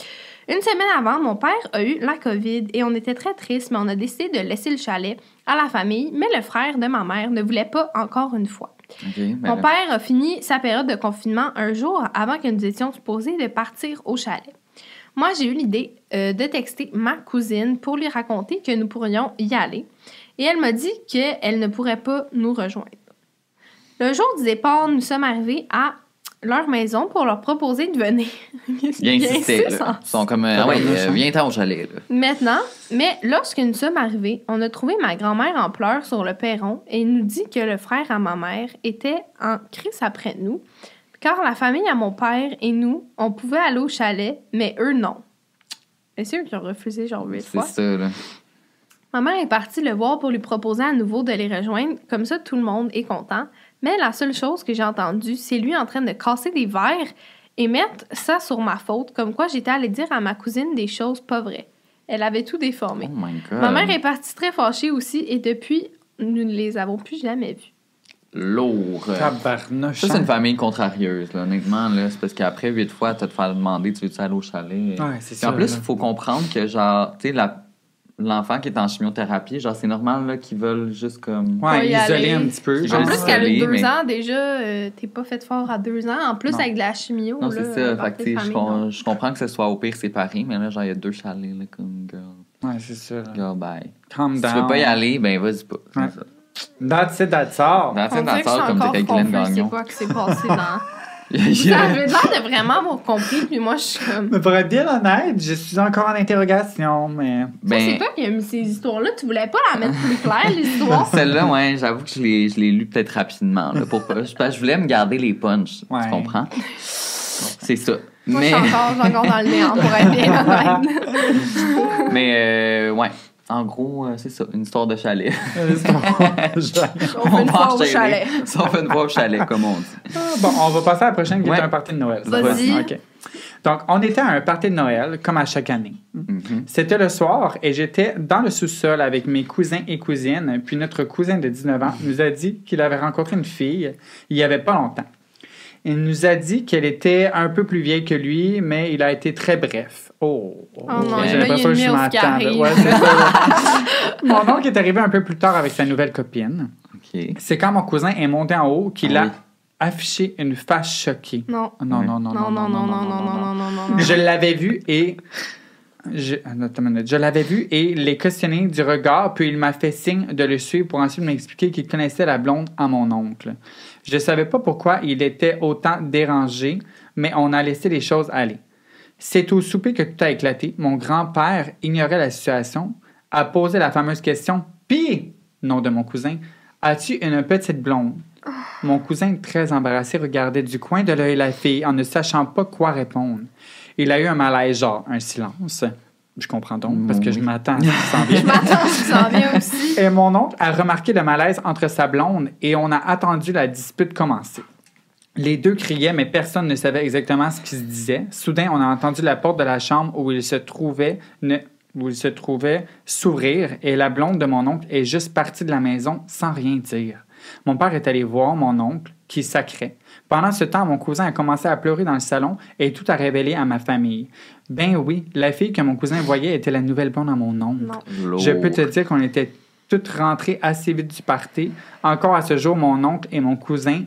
Une semaine avant, mon père a eu la COVID et on était très tristes, mais on a décidé de laisser le chalet à la famille, mais le frère de ma mère ne voulait pas encore une fois. Ben Mon là, père a fini sa période de confinement un jour avant que nous étions supposés de partir au chalet. Moi, j'ai eu l'idée euh, de texter ma cousine pour lui raconter que nous pourrions y aller. Et elle m'a dit qu'elle ne pourrait pas nous rejoindre. Le jour du départ, nous sommes arrivés à leur maison pour leur proposer de venir. Il insistait. insiste là. en- Ils sont comme, euh, ah ouais, euh, viens-t'en au chalet, là. Maintenant, mais lorsque nous sommes arrivés, on a trouvé ma grand-mère en pleurs sur le perron et nous dit que le frère à ma mère était en crise après nous, car la famille à mon père et nous, on pouvait aller au chalet, mais eux non. Et c'est eux qui ont refusé genre huit C'est fois. ça, là. Ma mère est partie le voir pour lui proposer à nouveau de les rejoindre, comme ça tout le monde est content. Mais la seule chose que j'ai entendue, c'est lui en train de casser des verres et mettre ça sur ma faute, comme quoi j'étais allée dire à ma cousine des choses pas vraies. Elle avait tout déformé. Oh my god. Ma mère est partie très fâchée aussi et depuis, nous ne les avons plus jamais vus. Lourd. Tabarnouche. Ça, c'est une famille contrarieuse, là, honnêtement. Là. C'est parce qu'après huit fois, t'as te faire demander tu veux-tu aller au chalet? Ouais, c'est Puis en ça, plus, il faut comprendre que, genre, tu sais, la... l'enfant qui est en chimiothérapie, genre, c'est normal là, qu'ils veulent juste comme. Ouais, Pas aller. un petit peu. En plus, qu'elle a isoler, deux mais- ans, déjà, euh, t'es pas fait fort à deux ans. En plus, Non. avec de la chimio. Non, là, c'est ça. Fait que, sais, je, je comprends que ce soit au pire séparé, mais là, genre, il y a deux chalets, là, comme, girl. Ouais, c'est ça. Girl, bye. Calm Si down. tu veux pas y aller, ben, vas-y pas. C'est Ouais. ça. That's it, that's all. Que je suis danseur, comme encore dirait Glenn confuse, Gagnon. C'est quoi qui s'est passé dans. Vous a- avez l'air de vraiment avoir compris, puis moi, je suis comme. Mais pour être bien honnête, je suis encore en interrogation, mais. Toi, c'est Ben, toi qui as mis ces histoires-là. Tu voulais pas la mettre plus claire, l'histoire. celle-là, ouais, j'avoue que je l'ai, je l'ai lu peut-être rapidement. Là, pour pas, je, parce que je voulais me garder les punchs. Ouais. Tu comprends? C'est ça. Moi, mais, je suis encore, je suis encore dans le néant, pour être bien honnête. mais euh, ouais. En gros, euh, c'est ça, une histoire de chalet. On fait une au chalet. Ça, on fait une fois au chalet, comme on dit. Ah, bon, on va passer à la prochaine qui Ouais. est un party de Noël. Vas-y. OK. Donc, on était à un party de Noël, comme à chaque année. Mhm. C'était le soir et j'étais dans le sous-sol avec mes cousins et cousines. Puis notre cousin de 19 ans nous a dit qu'il avait rencontré une fille il y avait pas longtemps. Il nous a dit qu'elle était un peu plus vieille que lui, mais il a été très bref. Oh, Oh là, j'ai l'impression que une je m'attends. Ouais. Mon oncle est arrivé un peu plus tard avec sa nouvelle copine. C'est quand mon cousin est monté en haut qu'il Ah a oui. affiché une face choquée. Non. Non, non, non, Non, non, non, non, non, non, non, non, non. Je l'avais vu et. Je. Je l'avais vu et les questionné du regard, puis il m'a fait signe de le suivre pour ensuite m'expliquer qu'il connaissait la blonde à mon oncle. Je ne savais pas pourquoi il était autant dérangé, mais on a laissé les choses aller. C'est au souper que tout a éclaté. Mon grand-père ignorait la situation, a posé la fameuse question Pis, nom de mon cousin, as-tu une petite blonde Mon cousin, très embarrassé, regardait du coin de l'œil la fille en ne sachant pas quoi répondre. Il a eu un malaise, genre un silence. Je comprends donc, parce que je m'attends à ce qui s'en vient. Je m'attends, je s'en viens aussi. Et mon oncle a remarqué le malaise entre sa blonde et on a attendu la dispute commencer. Les deux criaient, mais personne ne savait exactement ce qui se disait. Soudain, on a entendu la porte de la chambre où il se trouvait, ne- où il se trouvait s'ouvrir et la blonde de mon oncle est juste partie de la maison sans rien dire. Mon père est allé voir mon oncle qui sacrait. Pendant ce temps, mon cousin a commencé à pleurer dans le salon et tout a révélé à ma famille. Ben oui, la fille que mon cousin voyait était la nouvelle blonde à mon oncle. Non. Je peux te dire qu'on était toutes rentrées assez vite du party. Encore à ce jour, mon oncle et mon cousin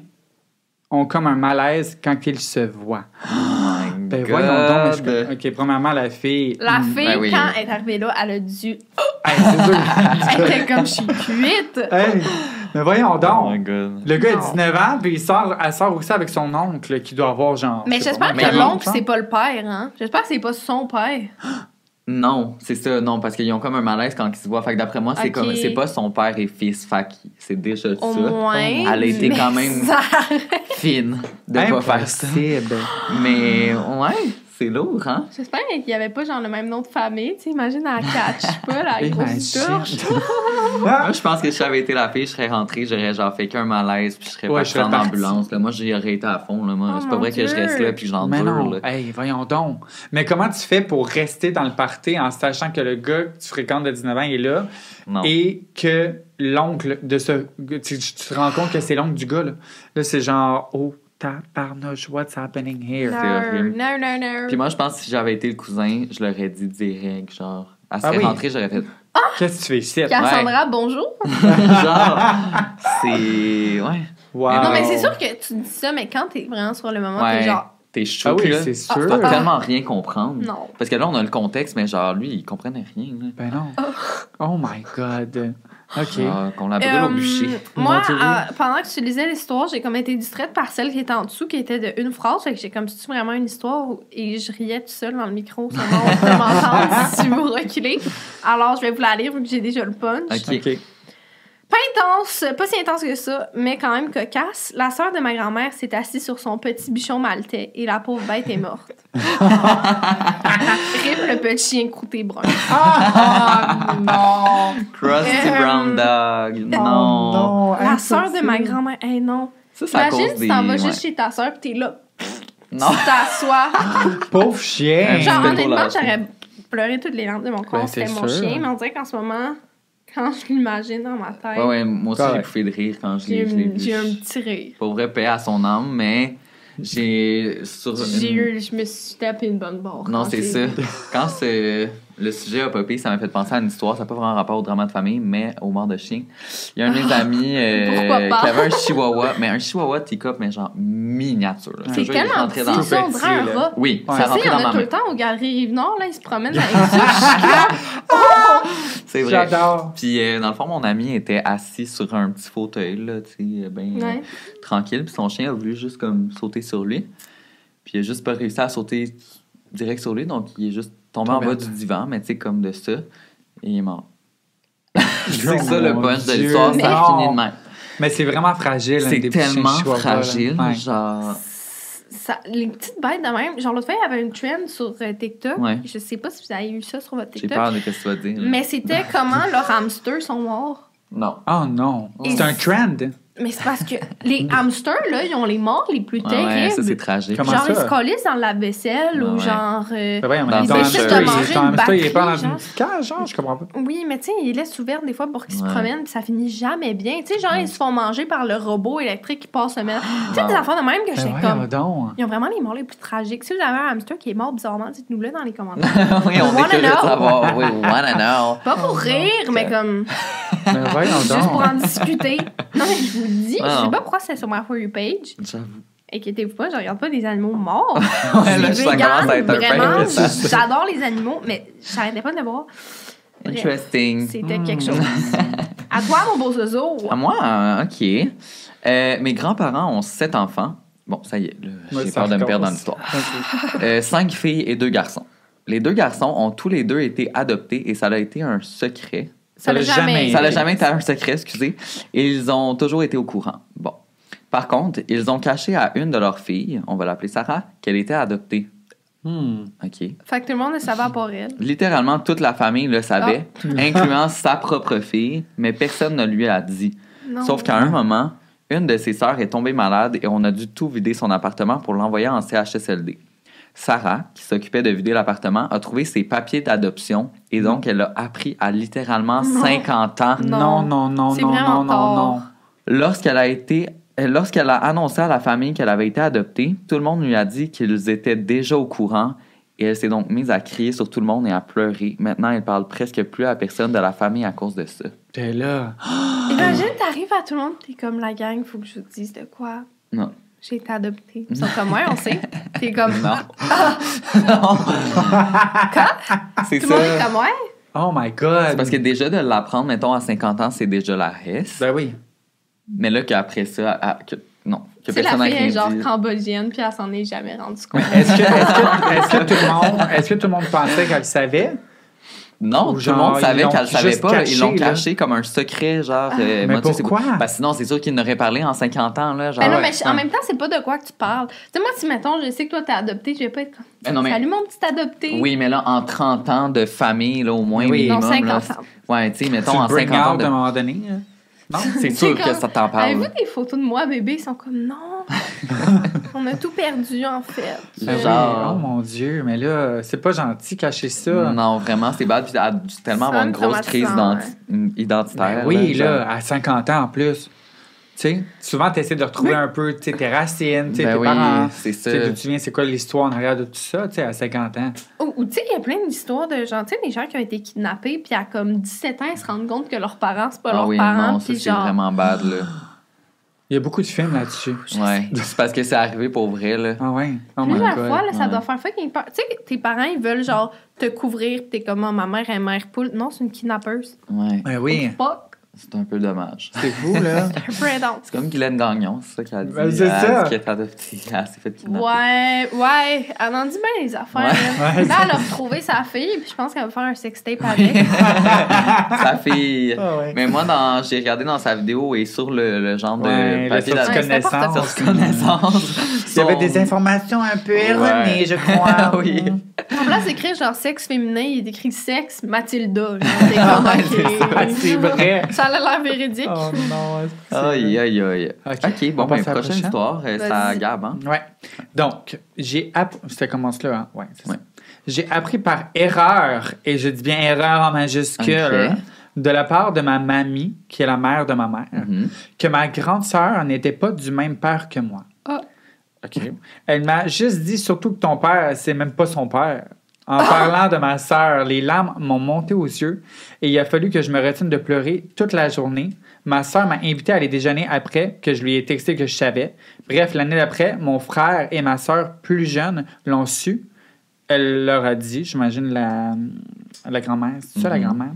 ont comme un malaise quand ils se voient. Oh my Ben God. voyons donc. mais je- OK, premièrement, la fille... La Hmm. fille, Ben oui. quand elle est arrivée là, elle a dû. Hey, c'est sûr. Elle était comme, je suis cuite. Hey, mais voyons Oh my donc. God. Le gars a Non. 19 ans, puis il sort, elle sort aussi avec son oncle qui doit avoir genre... Mais j'espère que 40 l'oncle, c'est pas le père, hein? J'espère que c'est pas son père. Non, c'est ça, non, parce qu'ils ont comme un malaise quand ils se voient. Fait que d'après moi, c'est comme c'est pas son père et fils, fait que c'est déjà Au ça. moins. Elle a été quand même- ça- Fine de pas faire ça. Impossible. Mais ouais, c'est lourd, hein? J'espère qu'il y avait pas genre le même nom de famille. Tu sais, imagine, elle catch pas la grosse torche. Moi, je pense que si j'avais été la fille, je serais rentrée, j'aurais genre fait qu'un malaise, puis je serais Ouais, partie en partie. ambulance. Là. Moi, j'y aurais été à fond. Là. Moi, Oh c'est pas mon vrai que je reste là puis que Mais j'endure. non, là. hey, voyons donc. Mais comment tu fais pour rester dans le party en sachant que le gars que tu fréquentes de 19 ans est là Non. et que l'oncle de ce... Tu, tu te rends compte que c'est l'oncle du gars, là? Là, c'est genre, oh, tabarnouche, what's happening here? Non, horrible. non, non, non. Puis moi, je pense que si j'avais été le cousin, je l'aurais dit direct, genre. Elle serait Ah oui. rentrée, j'aurais fait. Qu'est-ce que tu fais ici? Cassandra, bonjour. genre, c'est. Ouais. Wow. Non, mais c'est sûr que tu dis ça, mais quand t'es vraiment sur le moment, Ouais. t'es genre, T'es chaud, Ah oui, là. c'est Tu sûr. tellement rien comprendre. non. Parce que là, on a le contexte, mais genre, lui, il comprenait rien. Là. Ben non. Oh my God. OK. Genre, qu'on au Euh, bûcher. moi, euh, pendant que tu lisais l'histoire, j'ai comme été distraite par celle qui était en dessous, qui était de une phrase. Fait que j'ai comme, c'est vraiment une histoire? Et je riais tout seul dans le micro, peut m'entendre si vous reculez. Alors, je vais vous la lire vu que j'ai déjà le punch. Ok. OK. Pas intense, pas si intense que ça, mais quand même cocasse. La sœur de ma grand-mère s'est assise sur son petit bichon maltais et la pauvre bête est morte. Rip le petit chien croûté brun. Ah, non! Crusty Euh, Brown Dog. Non. La sœur de ma grand-mère, hey non. Ça, c'est à Imagine des. t'en vas ouais. juste chez ta sœur pis t'es là, Non. tu t'assois. Pauvre chien! Genre, honnêtement, j'aurais pleuré toutes les lampes de mon corps. Ben, C'était mon sûr. chien, mais on dirait qu'en ce moment, quand je l'imagine dans ma tête, Ouais, ouais, moi aussi, j'ai bouffé de rire quand je l'ai vu. j'ai un petit rire. Pour vrai, paix à son âme, mais J'ai. Sur J'ai une- eu, je me suis tapé une bonne barre. Non, c'est ça. Quand c'est- le sujet a popé, ça m'a fait penser à une histoire. Ça n'a pas vraiment rapport au drama de famille, mais au mort de chien. Il y a un de mes amis euh, qui avait un chihuahua, mais un chihuahua teacup, mais genre miniature. là. C'est tellement petit, dans... Tout ça, on petit, dirait un là. rat. Oui, Ouais. ça en dans a ma tout main. le temps au Galerie Rive-Nord, là, ils se promènent avec ça. C'est vrai. J'adore. Puis, euh, dans le fond, mon ami était assis sur un petit fauteuil, là, tu sais, ben Ouais. tranquille. Puis son chien a voulu juste comme sauter sur lui. Puis il a juste pas réussi à sauter direct sur lui, donc il est juste tombé en bas du divan, mais tu sais, comme de ça. Et il est mort. c'est ça le punch de l'histoire, ça non. finit de même. Mais c'est vraiment fragile. C'est tellement là. fragile, Ouais. genre. ça, les petites bêtes de même. Genre, l'autre fois, il y avait une trend sur euh, TikTok. Ouais. Je sais pas si vous avez eu ça sur votre J'ai TikTok. peur de ce que tu vas dire. là. Mais c'était comment leurs hamsters sont morts? Non. Oh non. C'est un trend? Mais c'est parce que les hamsters, là, ils ont les morts les plus Ouais, ouais, terribles. ça, c'est tragique. Comment genre, ça? ils se collissent dans la vaisselle ou Ouais. genre. euh, des ton échelles hamster, de il- manger une hamster, il est pas dans une genre. petite cage, genre, je comprends pas. Oui, mais tu sais, ils laissent ouverte des fois pour qu'ils se Ouais. promènent, puis ça finit jamais bien. Tu sais, genre, ils se font manger par le robot électrique qui passe le mettre. Tu sais, des enfants de même que Ben j'étais comme. donc. Ils ont vraiment les morts les plus tragiques. Si vous avez un hamster qui est mort bizarrement, dites-nous-le dans les commentaires. oui, on Wanna est curieux de savoir. Oui, wanna know. Pas pour rire, mais comme. Ben Juste pour en discuter. Non, mais je vous dis, je Non. sais pas pourquoi c'est sur ma For You page. J'avoue. Inquiétez-vous pas, je regarde pas des animaux morts. Ouais, là, Je vraiment. J'adore les animaux, mais j'arrêtais pas de le voir. Bref, Interesting. C'était quelque chose. À toi, mon beau zozo. À moi, OK. Euh, mes grands-parents ont sept enfants. Bon, ça y est, j'ai peur de me perdre dans l'histoire. Euh, cinq filles et deux garçons. Les deux garçons ont tous les deux été adoptés et ça a été un secret. Ça l'a jamais. jamais Ça été. jamais été un secret, excusez. Et ils ont toujours été au courant. Bon. Par contre, ils ont caché à une de leurs filles, on va l'appeler Sarah, qu'elle était adoptée. Hmm. OK. Fait que tout le monde le savait à part elle. Littéralement, toute la famille le savait, Ah. incluant sa propre fille, mais personne ne lui a dit. Non. Sauf qu'à un moment, une de ses sœurs est tombée malade et on a dû tout vider son appartement pour l'envoyer en CHSLD. Sarah, qui s'occupait de vider l'appartement, a trouvé ses papiers d'adoption et donc elle a appris à littéralement Non. 50 ans. Non. Non, non, non, non, non, non. Lorsqu'elle a été euh, Lorsqu'elle a annoncé à la famille qu'elle avait été adoptée, tout le monde lui a dit qu'ils étaient déjà au courant et elle s'est donc mise à crier sur tout le monde et à pleurer. Maintenant, elle parle presque plus à personne de la famille à cause de ça. T'es là. Imagine, t'arrives à tout le monde, t'es comme la gang, faut que je vous dise de quoi. Non. J'ai été adoptée. Ils sont comme moi, on sait. T'es comme. Non. non. C'est Tout le monde est comme ouais. Oh my God. C'est parce que déjà de l'apprendre, mettons, à 50 ans, c'est déjà la hesse. Ben oui. Mais là, qu'après ça, à- que, non, que C'est la personne n'a fille rien est genre dit. cambodgienne, puis elle s'en est jamais rendue compte. Est-ce que, est-ce que, est-ce que tout le monde, est-ce que tout le monde pensait qu'elle savait? Non, Ou tout le monde savait qu'elle le savait pas. caché, ils l'ont là. caché comme un secret, genre. euh, Mais moi, tu sais, c'est pourquoi? Parce sinon, c'est sûr qu'ils n'auraient parlé en 50 ans, là. Genre, Ben non, ouais, mais en même temps, c'est pas de quoi que tu parles. Tu sais, moi, si, mettons, je sais que toi, t'es adopté, je vais pas être comme. Ben non, mais- Salut, mon petit adopté. Oui, mais là, en 30 ans de famille, là, au moins, Oui. minimum. Non, 50 là, ans. Ouais, tu sais, mettons, en le bring 50 ans. de- à un moment donné? hein? Non? C'est sûr que ça t'en parle. Avez-vous des photos de moi, bébé? Ils sont comme, non. On a tout perdu, en fait. Genre- Oh mon Dieu, mais là, c'est pas gentil cacher ça. Non, vraiment, c'est bad. Puis elle a dû tellement avoir une grosse crise identitaire. Ben oui, là, à 50 ans en plus. Sais, souvent, tu essaies de retrouver un peu tes racines, tu sais, Ben tes oui, parents. c'est ça. d'où tu viens, c'est quoi l'histoire en arrière de tout ça, tu sais, à 50 ans? Ou, ou tu sais, il y a plein d'histoires de gens, tu sais, des gens qui ont été kidnappés, puis à comme 17 ans, ils se rendent compte que leurs parents, c'est pas Ah leurs oui, parents. non, ça, c'est genre. vraiment bad, là. Il y a beaucoup de films là-dessus. Ouais. C'est parce que c'est arrivé pour vrai, là. Ah ouais? Oh Plusieurs fois, là, ça Ouais. doit faire fucking peur. Tu sais, tes parents, ils veulent genre te couvrir, pis t'es comme, Ah, ma mère est mère poule. Non, c'est une kidnappeuse. Ouais. Ben oui, Fuck. C'est un peu dommage. c'est fou, là. Un peu intense. C'est comme Guylaine Gagnon, c'est ça qu'elle a dit. Ben, c'est ça. dit qu'elle était adoptée. Elle s'est fait kidnapper. Ouais, ouais. Elle en dit bien les affaires. Ouais. là. Ouais, Là, elle a retrouvé sa fille, puis je pense qu'elle va faire un sextape avec. Sa fille. Ah ouais. Mais moi, dans, j'ai regardé dans sa vidéo et sur le, le genre de papier c'est n'importe connaissance. Sur connaissance. Il y avait des informations un peu Ouais. erronées, je crois. Oui. En place d'écrire genre sexe féminin, il est écrit sexe Mathilda. c'est ça, c'est vrai. Ça a l'air véridique. Oh non. c'est- Aïe, aïe, aïe. Ok. Bon, On ben, passe à la prochaine prochaine? histoire, euh, c'est à Vas-y. Gab, hein? Ouais. Donc, j'ai appris. Ça commence là, hein? Ouais, c'est Ouais. ça. J'ai appris par erreur, et je dis bien erreur en majuscule, de la part de ma mamie, qui est la mère de ma mère, Mhm. que ma grande sœur n'était pas du même père que moi. Ah. OK. Elle m'a juste dit surtout que ton père, c'est même pas son père. En parlant de ma sœur, les larmes m'ont monté aux yeux et il a fallu que je me retienne de pleurer toute la journée. Ma sœur m'a invité à aller déjeuner après, que je lui ai texté que je savais. Bref, l'année d'après, mon frère et ma sœur plus jeunes l'ont su. Elle leur a dit, j'imagine la, la grand-mère, c'est ça la Mhm. grand-mère?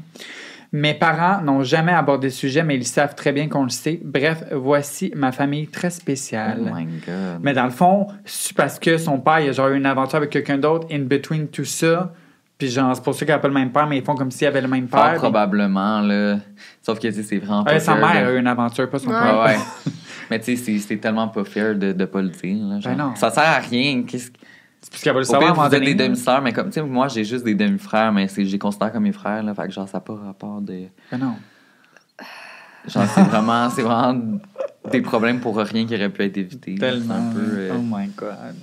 Mes parents n'ont jamais abordé le sujet, mais ils savent très bien qu'on le sait. Bref, voici ma famille très spéciale. Oh my god. Mais dans le fond, c'est parce que son père, il a genre eu une aventure avec quelqu'un d'autre, in between tout ça. Puis genre, c'est pour ça qu'il n'a pas le même père, mais ils font comme s'il avait le même père. probablement, là. Sauf que, tu sais, c'est vraiment pas Ouais, sa mère de- a eu une aventure, pas son Ouais. père. Ouais, ouais. Mais tu sais, c'est- tellement pas fair de, de pas le dire. Là, genre. Ben non. Ça sert à rien. Qu'est-ce que- C'est parce qu'elle va le Au savoir à pire, vous êtes des demi-sœurs, mais comme, tu sais, moi, j'ai juste des demi-frères, mais c'est- je les considère comme mes frères, là. Fait que, genre, ça n'a pas rapport de. Ben non. Genre, c'est vraiment, c'est vraiment des problèmes pour rien qui auraient pu être évités. Tellement. Un peu. euh, Oh my god.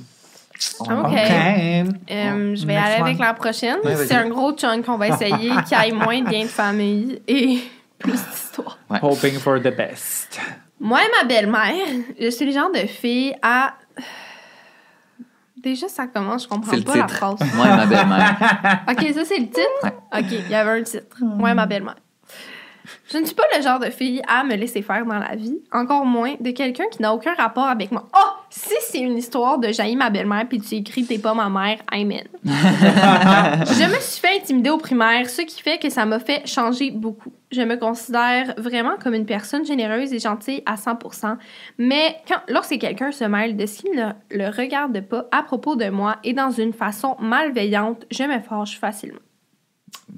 Ok. Euh, je vais Next aller one. avec la prochaine. C'est un gros chunk qu'on va essayer, qui aille moins de bien de famille et plus d'histoire. Hoping for the best. Moi et ma belle-mère, je suis le genre de fille à. Déjà, ça commence, je comprends le pas la phrase. Moi et ma belle-mère. Ok, ça c'est le titre? Ouais. Ok, il y avait un titre. Moi et ma belle-mère. Je ne suis pas le genre de fille à me laisser faire dans la vie, encore moins de quelqu'un qui n'a aucun rapport avec moi. Oh, si c'est une histoire de jaillir ma belle-mère puis tu écris t'es pas ma mère, I'm in. je me suis fait intimider au primaire, ce qui fait que ça m'a fait changer beaucoup. Je me considère vraiment comme une personne généreuse et gentille à 100%, mais quand, lorsque quelqu'un se mêle de ce qui ne le regarde pas à propos de moi et dans une façon malveillante, je me fâche facilement.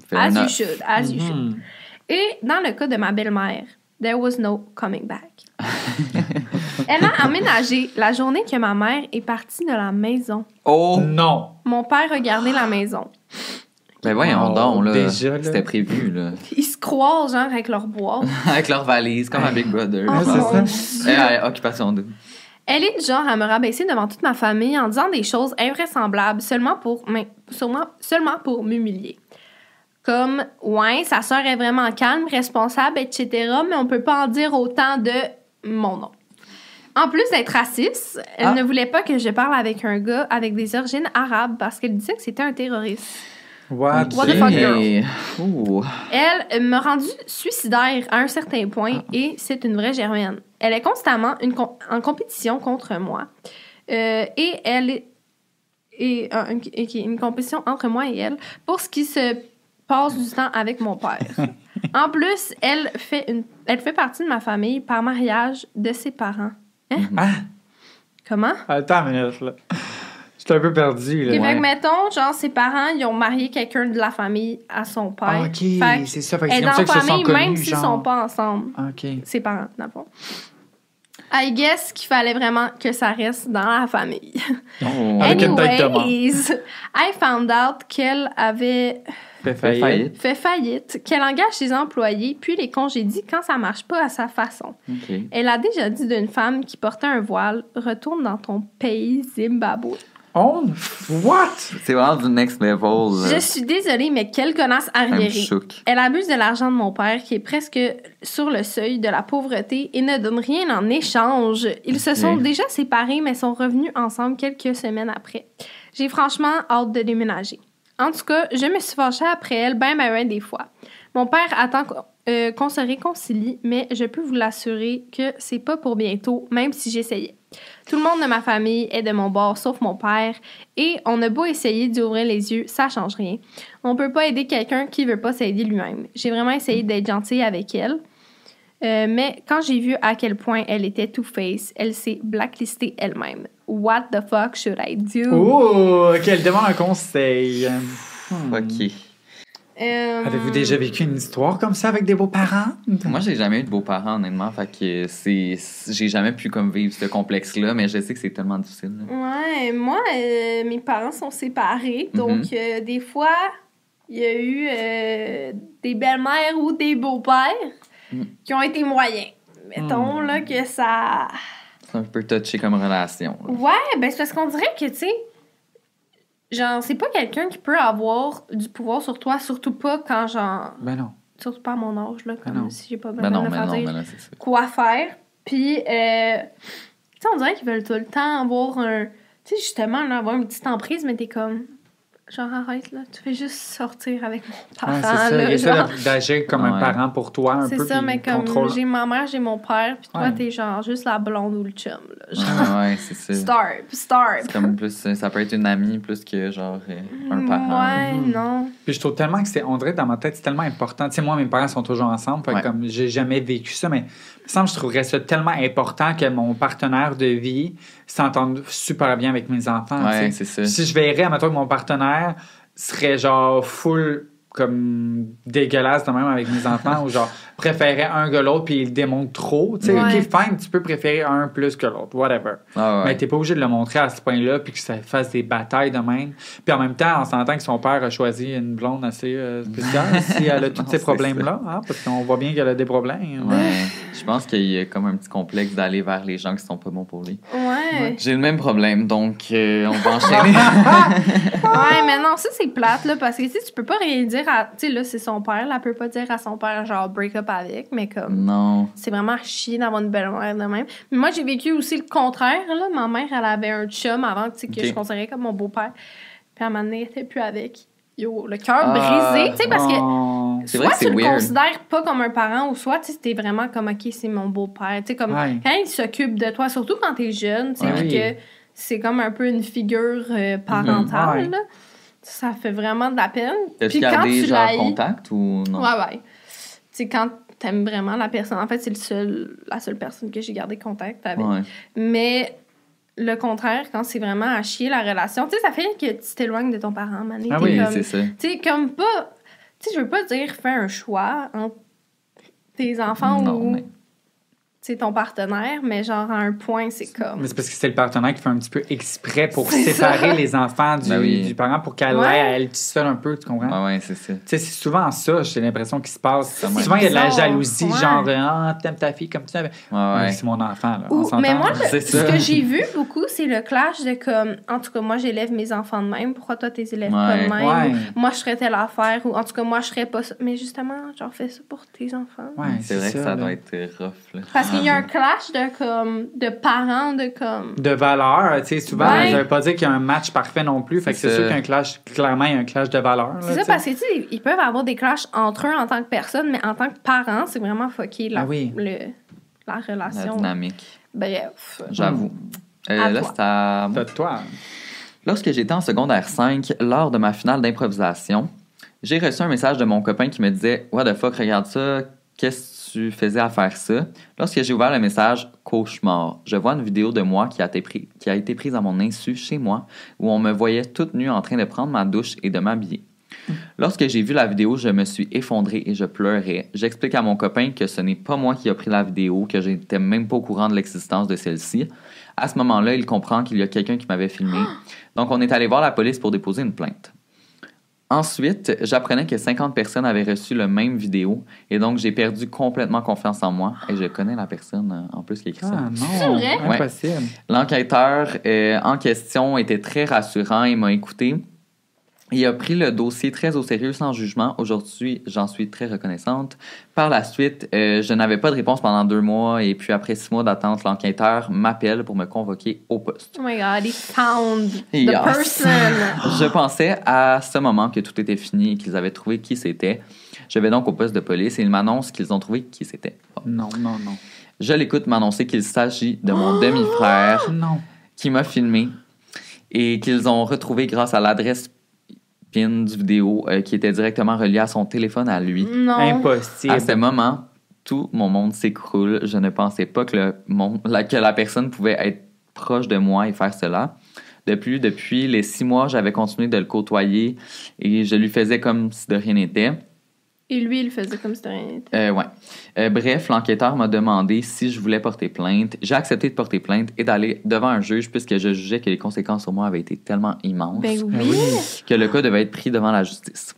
Fair As you should, as you should. Mhm. Et dans le cas de ma belle-mère, there was no coming back. Elle a aménagé la journée que ma mère est partie de la maison. Oh! Non. Mon père regardait la maison. Ben voyons Oh, donc, là. déjà, là. C'était prévu, là. Ils se croisent, genre, avec leur boîte. Avec leur valise, comme un Big Brother. Oh, Ouais, c'est Dieu. Eh, eh, occupation double. Elle est du genre à me rabaisser devant toute ma famille en disant des choses invraisemblables seulement pour, mais, sûrement- seulement pour m'humilier. Comme, ouais, sa sœur est vraiment calme, responsable, etc., mais on peut pas en dire autant de mon nom. En plus d'être raciste, elle Ah. ne voulait pas que je parle avec un gars avec des origines arabes parce qu'elle disait que c'était un terroriste. What? What the fuck, girl? Elle m'a rendu suicidaire à un certain point et c'est une vraie germaine. Elle est constamment une com- en compétition contre moi. Euh, et elle est et, euh, une compétition entre moi et elle pour ce qui se passe du temps avec mon père. en plus, elle fait, une, elle fait partie de ma famille par mariage de ses parents. Ah, Comment? attends une minute, là. Je suis un peu perdu, là. Et fait Ouais. que, mettons, genre, ses parents, ils ont marié quelqu'un de la famille à son père. Ah, ok, c'est ça. Fait que c'est est comme ça dans qu'ils se sont famille, connus, même s'ils genre. sont pas ensemble. OK. ses parents, dans le fond. I guess qu'il fallait vraiment que ça reste dans la famille. Oh. Avec une tête de mort. Anyways, I found out qu'elle avait Fait Fait faillite. fait faillite, qu'elle engage ses employés, puis les congédie quand ça marche pas à sa façon. Elle a déjà dit d'une femme qui portait un voile Retourne dans ton pays, Zimbabwe. Oh, what? C'est vraiment du next level. là. Je suis désolée, mais quelle connasse arriérée. Elle abuse de l'argent de mon père, qui est presque sur le seuil de la pauvreté, et ne donne rien en échange. Ils se sont déjà séparés, mais sont revenus ensemble quelques semaines après. J'ai franchement hâte de déménager. En tout cas, je me suis fâchée après elle, ben, ben, des fois. Mon père attend qu'on euh, qu'on se réconcilie, mais je peux vous l'assurer que c'est pas pour bientôt, même si j'essayais. Tout le monde de ma famille est de mon bord, sauf mon père, et on a beau essayer d'y ouvrir les yeux, ça change rien. On peut pas aider quelqu'un qui veut pas s'aider lui-même. J'ai vraiment essayé d'être gentille avec elle. Euh, mais quand j'ai vu à quel point elle était two-face, elle s'est blacklistée elle-même. What the fuck should I do? Oh, OK, elle demande un conseil. Hmm. OK. Euh, Avez-vous déjà vécu une histoire comme ça avec des beaux-parents? Moi, j'ai jamais eu de beaux-parents, honnêtement. Fait que c'est. J'ai jamais pu comme vivre ce complexe-là, mais je sais que c'est tellement difficile. là. Ouais, moi, euh, mes parents sont séparés, Mhm. donc euh, des fois, il y a eu euh, des belles-mères ou des beaux-pères Mhm. qui ont été moyens. Mettons Mhm. là que ça. C'est un peu touché comme relation. là. Ouais, ben c'est parce qu'on dirait que, tu sais, genre, c'est pas quelqu'un qui peut avoir du pouvoir sur toi, surtout pas quand, genre, Ben non. surtout pas à mon âge, là, Ben comme non. si j'ai pas Ben besoin non, de faire ça. quoi faire. Puis, euh, sais, on dirait qu'ils veulent tout le temps avoir un. Tu sais, justement, là, avoir une petite emprise, mais t'es comme. Genre, arrête, là. Tu fais juste sortir avec mon Ouais, parent, c'est ça. là. Essaie genre. d'agir comme un parent pour toi, un C'est peu. ça, puis mais comme contrôle. j'ai ma mère, j'ai mon père, puis toi, Ouais. t'es genre juste la blonde ou le chum, là. Genre, Ouais, ouais, c'est ça. star, star. C'est comme plus, ça peut être une amie plus que genre euh, un parent. Ouais, non. Puis je trouve tellement que c'est, on dirait dans ma tête, c'est tellement important. Tu sais, moi, mes parents sont toujours ensemble, fait comme j'ai jamais vécu ça, mais me je trouverais ça tellement important que mon partenaire de vie s'entende super bien avec mes enfants. Ouais, c'est ça. Si je verrais, admettons, que mon partenaire serait genre full comme dégueulasse de même avec mes enfants ou genre préférait un que l'autre puis il le démontre trop. Tu sais, Ouais. ok, fine, tu peux préférer un plus que l'autre, whatever. Ah ouais. Mais t'es pas obligé de le montrer à ce point-là puis que ça fasse des batailles de même. Puis en même temps, on s'entend que son père a choisi une blonde assez euh, spéciale si elle a tous ces problèmes-là, hein, parce qu'on voit bien qu'elle a des problèmes. Ouais. Je pense qu'il y a comme un petit complexe d'aller vers les gens qui sont pas bons pour lui. Ouais. J'ai le même problème, donc euh, on va enchaîner. Ouais, mais non, ça, c'est plate, là, parce que, tu sais, tu peux pas rien dire à. Tu sais, là, c'est son père, là, elle peut pas dire à son père, genre, break up avec, mais comme. non. C'est vraiment chier d'avoir une belle-mère de même. Mais moi, j'ai vécu aussi le contraire, là. Ma mère, elle avait un chum avant, tu sais, que je considérais comme mon beau-père. Puis à un moment donné, elle était plus avec. Yo, le cœur Ah. brisé, tu sais, parce que. Oh. Soit vrai que tu le weird. considères pas comme un parent, ou soit tu t'es vraiment comme, OK, c'est mon beau-père. Tu sais, comme Ouais. quand il s'occupe de toi, surtout quand t'es jeune, tu sais, Ouais. que c'est comme un peu une figure euh, parentale, Ouais. là. Ça fait vraiment de la peine. Puis quand tu genre contact ou non? Ouais, ouais. Sais, quand t'aimes vraiment la personne, en fait, c'est le seul, la seule personne que j'ai gardé contact avec. Ouais. Mais le contraire, quand c'est vraiment à chier la relation, tu sais, ça fait que tu t'éloignes de ton parent, Mané. Ah oui, c'est ça. tu sais, comme pas. Tu sais, je veux pas dire fais un choix entre tes enfants Non, ou mais- tu sais, ton partenaire, mais genre à un point, c'est comme. Mais c'est parce que c'est le partenaire qui fait un petit peu exprès pour C'est séparer ça. les enfants du, Ben oui. du parent pour qu'elle Ouais. aille elle seule un peu, tu comprends? Ouais, ouais, c'est ça. Tu sais, c'est souvent ça, j'ai l'impression qu'il se passe. Ça, Souvent, il y a de la jalousie, Ouais. genre, ah, t'aimes ta fille comme ça. Ouais, Ouais, ouais. C'est mon enfant, là. Ou- on s'entend. mais moi, C'est Ce ça. que j'ai vu beaucoup, c'est le clash de comme. En tout cas, moi, j'élève mes enfants de même. Pourquoi toi, t'es élèves pas de même? Ouais. Ou moi, je ferais telle affaire. Ou en tout cas, moi, je ferais pas ça. Mais justement, genre, fais ça pour tes enfants. Ouais, c'est vrai que ça là. doit être rough. Là. Parce qu'il y a un clash de comme. de parents, de comme. de valeur, tu sais, souvent, Ouais. ça veut pas dire qu'il y a un match parfait non plus. Fait que C'est sûr qu'un clash, clairement, il y a un clash de valeur. C'est ça, parce que, tu ils peuvent avoir des clashs entre eux en tant que personne, mais en tant que parents, c'est vraiment fucké la, Ah oui. le- la La relation. dynamique. Bref. J'avoue. Euh, À là, toi. c'est à de toi. Lorsque j'étais en secondaire 5, lors de ma finale d'improvisation, j'ai reçu un message de mon copain qui me disait What the fuck, regarde ça, qu'est-ce que tu faisais à faire ça Lorsque j'ai ouvert le message, cauchemar, je vois une vidéo de moi qui a été, pris- qui a été prise à mon insu chez moi, où on me voyait toute nue en train de prendre ma douche et de m'habiller. Lorsque j'ai vu la vidéo, je me suis effondré et je pleurais. J'explique à mon copain que ce n'est pas moi qui a pris la vidéo, que je n'étais même pas au courant de l'existence de celle-ci. À ce moment-là, il comprend qu'il y a quelqu'un qui m'avait filmé. Donc, on est allé voir la police pour déposer une plainte. Ensuite, j'apprenais que 50 personnes avaient reçu le même vidéo et donc j'ai perdu complètement confiance en moi et je connais la personne euh, en plus qui écrit ça. Ah non, C'est vrai? impossible. L'enquêteur euh, en question était très rassurant et m'a écouté. Il a pris le dossier très au sérieux sans jugement. Aujourd'hui, j'en suis très reconnaissante. Par la suite, euh, je n'avais pas de réponse pendant deux mois et puis après six mois d'attente, l'enquêteur m'appelle pour me convoquer au poste. Oh my god, he found the Yes. person. Je pensais à ce moment que tout était fini et qu'ils avaient trouvé qui c'était. Je vais donc au poste de police et ils m'annoncent qu'ils ont trouvé qui c'était. Non, non, non. Je l'écoute m'annoncer qu'il s'agit de mon demi-frère qui m'a filmé et qu'ils ont retrouvé grâce à l'adresse PIN du vidéo euh, qui était directement reliée à son téléphone à lui. Non. Impossible. À ce moment, tout mon monde s'écroule. Je ne pensais pas que, le monde, la, que la personne pouvait être proche de moi et faire cela. De plus, depuis les six mois, j'avais continué de le côtoyer et je lui faisais comme si de rien n'était. Et lui, il faisait comme si de rien n'était. Euh, ouais. Euh, bref, l'enquêteur m'a demandé si je voulais porter plainte. J'ai accepté de porter plainte et d'aller devant un juge puisque je jugeais que les conséquences sur moi avaient été tellement immenses Ben oui. Ah que le cas devait être pris devant la justice.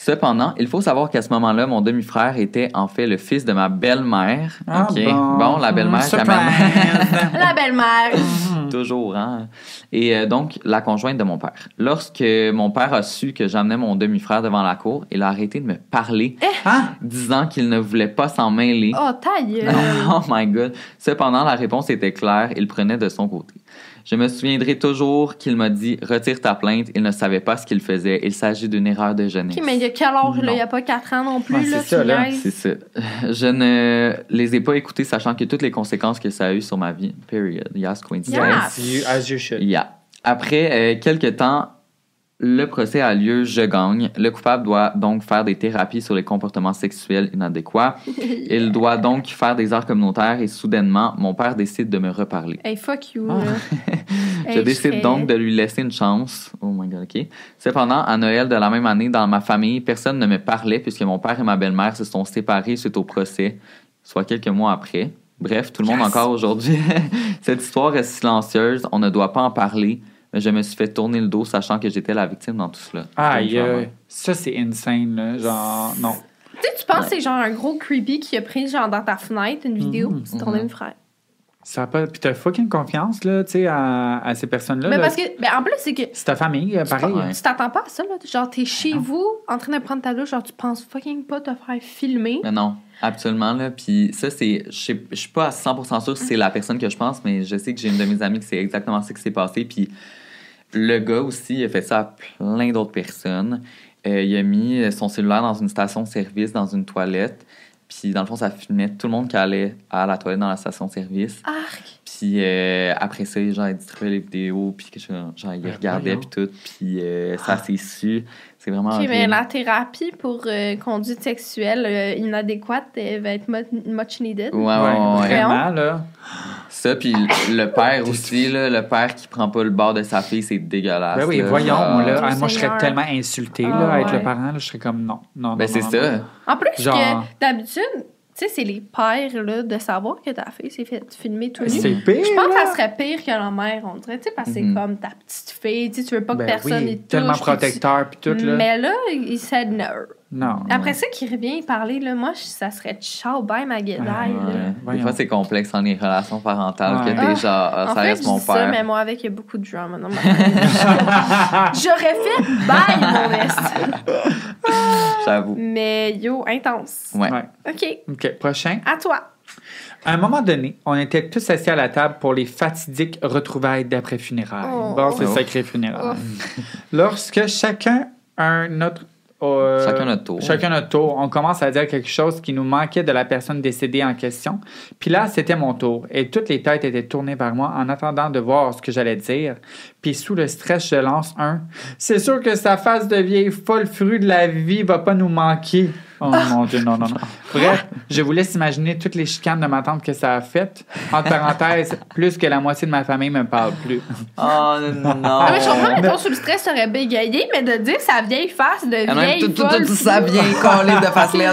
Cependant, il faut savoir qu'à ce moment-là, mon demi-frère était en fait le fils de ma belle-mère. Ah, OK? bon. la belle-mère, Mm, quand surprise. La belle-mère. Toujours, hein? Et euh, donc, la conjointe de mon père. Lorsque mon père a su que j'amenais mon demi-frère devant la cour, il a arrêté de me parler, Ah, disant qu'il ne voulait pas s'en mêler. Oh, ta gueule. Oh my god. Cependant, la réponse était claire, il prenait de son côté. Je me souviendrai toujours qu'il m'a dit Retire ta plainte, il ne savait pas ce qu'il faisait, il s'agit d'une erreur de jeunesse. Ok, mais il y a quel âge, là? Il n'y a pas 4 ans non plus, Ouais, là, c'est ça, là. C'est ça. Je ne les ai pas écoutés, sachant que toutes les conséquences que ça a eu sur ma vie. Period. Yes. Yeah. as you, as you should. Yeah. Après euh, quelques temps, le procès a lieu, je gagne. Le coupable doit donc faire des thérapies sur les comportements sexuels inadéquats. Il doit donc faire des heures communautaires et soudainement, mon père décide de me reparler. Hey, fuck you, Ah. Je Hey, décide donc de lui laisser une chance. Oh my god, ok. Cependant, à Noël de la même année, dans ma famille, personne ne me parlait puisque mon père et ma belle-mère se sont séparés suite au procès, soit quelques mois après. Bref, tout le monde encore aujourd'hui. Cette histoire est silencieuse, on ne doit pas en parler, je me suis fait tourner le dos sachant que j'étais la victime dans tout cela. Aïe, euh, ça c'est insane, là. Genre, non. Tu sais, tu penses que c'est genre un gros creepy qui a pris genre dans ta fenêtre une vidéo, puis c'est ton Mhm. demi-frère. Ça pas. Puis t'as fucking confiance, là, tu sais, à, à ces personnes-là. Mais là. parce que, ben, en plus, c'est que C'est ta famille, euh, pareil. Ouais. tu t'attends pas à ça, là. Genre, t'es chez Non. vous, en train de prendre ta douche, genre, tu penses fucking pas te faire filmer. Mais non, absolument. Là. Puis ça, c'est. Je suis pas à 100% sûr si c'est la personne que je pense, mais je sais que j'ai une de mes amies que c'est exactement ça qui s'est passé. Puis le gars aussi, il a fait ça à plein d'autres personnes. Euh, il a mis son cellulaire dans une station-service, dans une toilette. Puis dans le fond, ça filmait tout le monde qui allait à la toilette dans la station-service. Arc! Puis euh, après ça, genre, il distribuait les vidéos, puis que genre, genre, il Ben regardait, voyons. puis tout. Puis euh, ça s'est su. C'est vraiment. Ok, mais la thérapie pour euh, conduite sexuelle euh, inadéquate va être mu- much needed. Ouais, ouais, ouais. Vraiment, là. Ça, puis le père aussi, là, le père qui prend pas le bord de sa fille, c'est dégueulasse. Ben oui, là, voyons, genre. là. Ah, moi, je serais tellement insulté, Ah, là, à être ouais. le parent, là. Je serais comme non. Non, Ben non, c'est non, ça. non. En plus Genre- que d'habitude, tu sais, c'est les pères là, de savoir que ta fille s'est fait filmer tout nu. C'est pire. Je pense que ça serait pire que la mère, on dirait, tu sais, parce que Mhm. c'est comme ta petite fille, tu veux pas que Ben personne oui, y touche. tellement protecteur, puis tout, là. Mais là, il said no. Non. Après ça, qu'il revient parler, là, moi, je- ça serait ciao, bye, ma guédaille. Ouais. Des Voyons. fois, c'est complexe dans les relations parentales Ouais. que t'es genre, ah, En ça fait, reste je mon dis ça, père. mais moi, avec, il y a beaucoup de drama famille. J'aurais fait bye, mon est. J'avoue. Mais yo, intense. Ouais. Ouais. OK, OK, prochain. à toi. À un moment donné, on était tous assis à la table pour les fatidiques retrouvailles d'après funérailles. Oh. Bon, c'est Oh. sacré funérailles. Lorsque chacun un autre. Euh, Chacun notre tour. Chacun notre tour. On commence à dire quelque chose qui nous manquait de la personne décédée en question. Puis là, c'était mon tour. Et toutes les têtes étaient tournées vers moi en attendant de voir ce que j'allais dire. Puis sous le stress, je lance un. C'est sûr que sa face de vieille folle fruit de la vie va pas nous manquer. Oh mon Dieu, non, non, non. Bref, je vous laisse imaginer toutes les chicanes de ma tante que ça a faites. Entre parenthèses, plus que la moitié de ma famille me parle plus. Oh non. Ah, mais je comprends, mettons, sous le stress, ça aurait bégayé, mais de dire sa vieille face de même, vieille tout, tout, folle. tout ça bien collé de face laide.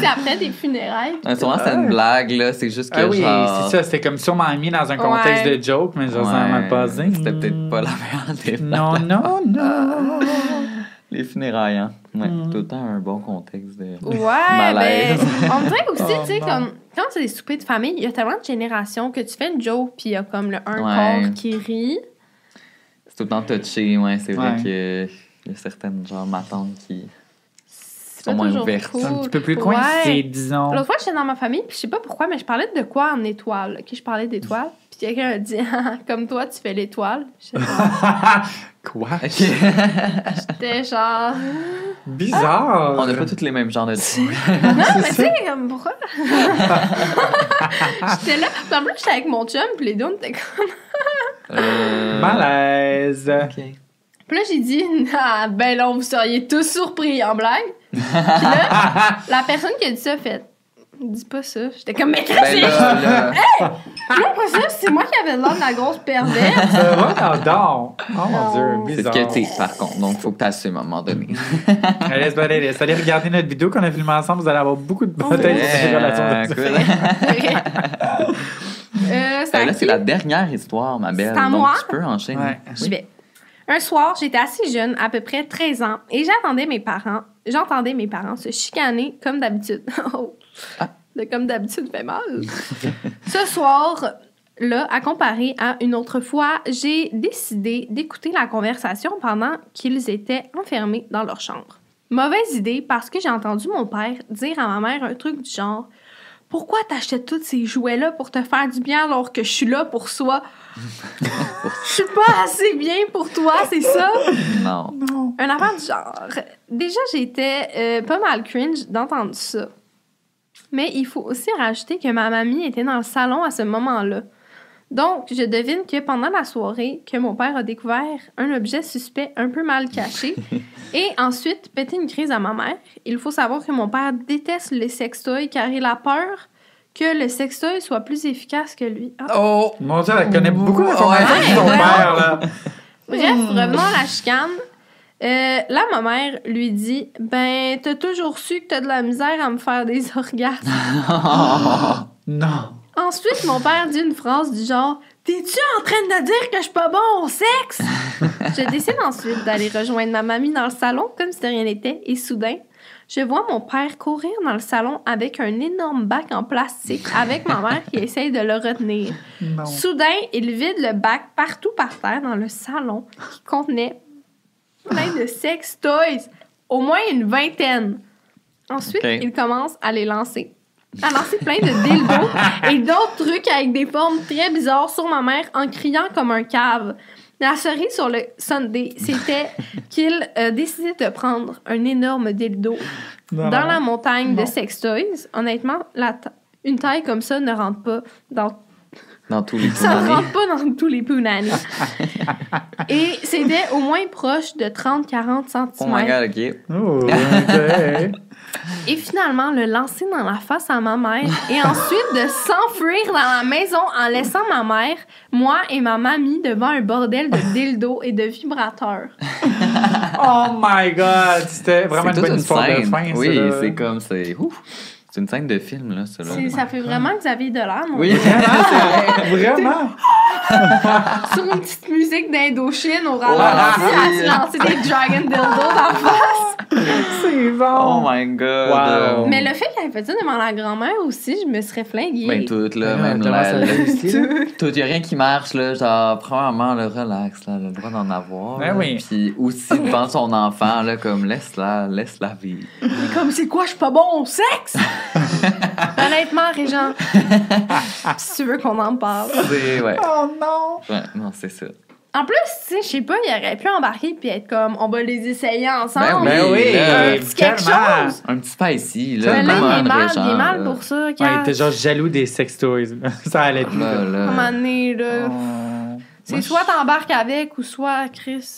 C'est après des funérailles. Souvent, c'est une blague, là. C'est juste que Ah oui, genre... c'est ça. C'était comme sûrement mis dans un contexte Ouais. de joke, mais je Ouais, ça m'a passé. C'était peut-être pas la meilleure des Non, non, non. Les funérailles, hein. Ouais, Mm. tout le temps un bon contexte de... Ouais, ben, Malaise. on dirait aussi, Oh, tu sais, comme quand c'est des soupers de famille, il y a tellement de générations que tu fais une joke, puis il y a comme le un Ouais. corps qui rit. C'est tout le temps touché, ouais. C'est vrai que y a certaines, genre, ma tante qui... Pas moins toujours cool. Un petit peu plus Ouais. coincé, disons. L'autre fois, j'étais dans ma famille, puis je sais pas pourquoi, mais je parlais de quoi en étoile? Ok, je parlais d'étoiles. Puis quelqu'un a dit, Ah, comme toi, tu fais l'étoile. Quoi? J'étais genre, Bizarre. On n'a pas tous les mêmes genres de non, mais tu sais, comme pourquoi? j'étais là. Puis en plus, j'étais avec mon chum, puis les deux, on était comme. Euh, Malaise. OK. Puis là, j'ai dit, ah, ben là, vous seriez tous surpris en blague. Puis là, la personne qui a dit ça a fait, dis pas ça. J'étais comme, mais qu'est-ce Ben que c'est? ça, c'est moi qui avais l'air de la grosse perverse. Ça va, non, non. Oh mon. Dieu, C'est ce bizarre. que t'es, par contre. Donc, faut que t'assumes à un moment donné. Allez, aller, laisse aller regarder notre vidéo qu'on a filmée ensemble. Vous allez avoir beaucoup de ouais. sur ces relations. Cool. euh, Euh, là, c'est la dernière histoire, ma belle. C'est à Donc, moi? tu peux enchaîner. Ouais. J'y vais. Un soir, j'étais assez jeune, à peu près 13 ans, et j'attendais mes parents. J'entendais mes parents se chicaner comme d'habitude. Oh. Ah. Comme d'habitude fait mal. Ce soir, là, à comparer à une autre fois, j'ai décidé d'écouter la conversation pendant qu'ils étaient enfermés dans leur chambre. Mauvaise idée parce que j'ai entendu mon père dire à ma mère un truc du genre Pourquoi t'achètes tous ces jouets-là pour te faire du bien alors que je suis là pour soi Je suis pas assez bien pour toi, c'est ça? Non. Non. Un affaire du genre. Déjà, j'étais euh, pas mal cringe d'entendre ça. Mais il faut aussi rajouter que ma mamie était dans le salon à ce moment-là. Donc, je devine que pendant la soirée, que mon père a découvert un objet suspect un peu mal caché et ensuite pété une crise à ma mère. Il faut savoir que mon père déteste les sextoys car il a peur que le sextoy soit plus efficace que lui. Ah. Oh! Mon Dieu, elle connaît beaucoup Ouais, ton ouais. père, là. Bref, revenons à la chicane. Euh, là, ma mère lui dit Ben, t'as toujours su que t'as de la misère à me faire des orgasmes. Non. Ensuite, mon père dit une phrase du genre T'es-tu en train de dire que je suis pas bon au sexe Je décide ensuite d'aller rejoindre ma mamie dans le salon comme si de rien n'était, et soudain, je vois mon père courir dans le salon avec un énorme bac en plastique avec ma mère qui essaye de le retenir. Non. Soudain, il vide le bac partout par terre dans le salon qui contenait plein de sex toys, au moins une vingtaine. Ensuite, il commence à les lancer. À lancer plein de dildos et d'autres trucs avec des formes très bizarres sur ma mère en criant comme un cave. La cerise sur le Sunday, c'était qu'il euh, décidait de prendre un énorme dildo Non. dans la montagne Non. de sex toys. Honnêtement, la ta- une taille comme ça ne rentre pas dans Dans tous les ça ne rentre pas dans tous les punani. Et c'était au moins proche de 30-40 cm. Oh my god, ok. Oh, ok. Et finalement, le lancer dans la face à ma mère et ensuite de s'enfuir dans la maison en laissant ma mère, moi et ma mamie devant un bordel de dildo et de vibrateurs. Oh my god, c'était vraiment une bonne histoire de fin. ça, Oui, c'est comme, c'est. ouf. C'est une scène de film, là, ça. là. Ça fait vraiment Xavier Dolan. mon Oui, gars. c'est vrai. Vraiment? Sur une petite musique d'Indochine au ralenti, à oui. se lancer des dragon dildos dans la face. C'est Oh bon. my god. Wow. Mais le fait qu'elle fait ça devant la grand-mère aussi, je me serais flinguée. Ben, tout, là, Ben, même là? Tout, y a rien qui marche, là. Genre, premièrement, le relax, là, le droit d'en avoir. Ben là. oui. Puis aussi devant son enfant, là, comme laisse-la, laisse-la vivre. Mais comme c'est quoi, je suis pas bon au sexe? Honnêtement, Régent, si tu veux qu'on en parle. C'est, ouais. Oh non! Ouais, non, c'est ça. En plus, tu sais, je sais pas, il aurait pu embarquer puis être comme, on va les essayer ensemble. Ben Ben oui, là, un petit quelque chose. Un petit spicy, Mais là. Il est mal, il est mal pour ça, Ouais, il était genre jaloux des sex toys. Ça allait plus. Là, là. là. à un moment donné, là, Oh. c'est soit t'embarques avec ou soit Chris.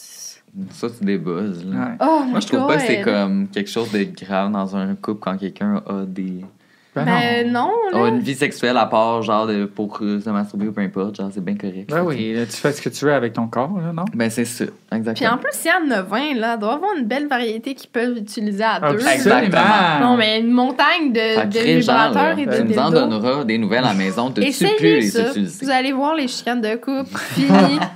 Ça, tu débuzzes, là. Ouais. Oh Moi, je trouve pas que c'est comme quelque chose de grave dans un couple quand quelqu'un a des Ben Ben non, a une vie sexuelle à part, genre, de, pour se masturber ou peu importe. Genre, c'est bien correct. Ben oui, là, tu fais ce que tu veux avec ton corps, là, non? Ben, c'est ça. Puis Exactement. en plus, s'il y en a 20, là, il doit y avoir une belle variété qu'ils peuvent utiliser à deux. Absolument. Absolument. Non, mais une montagne de, de vibrateurs et de tu nous en donneras des nouvelles à la maison. Tu tu plus les ça. utiliser? Vous allez voir les chicanes de couple. Fini.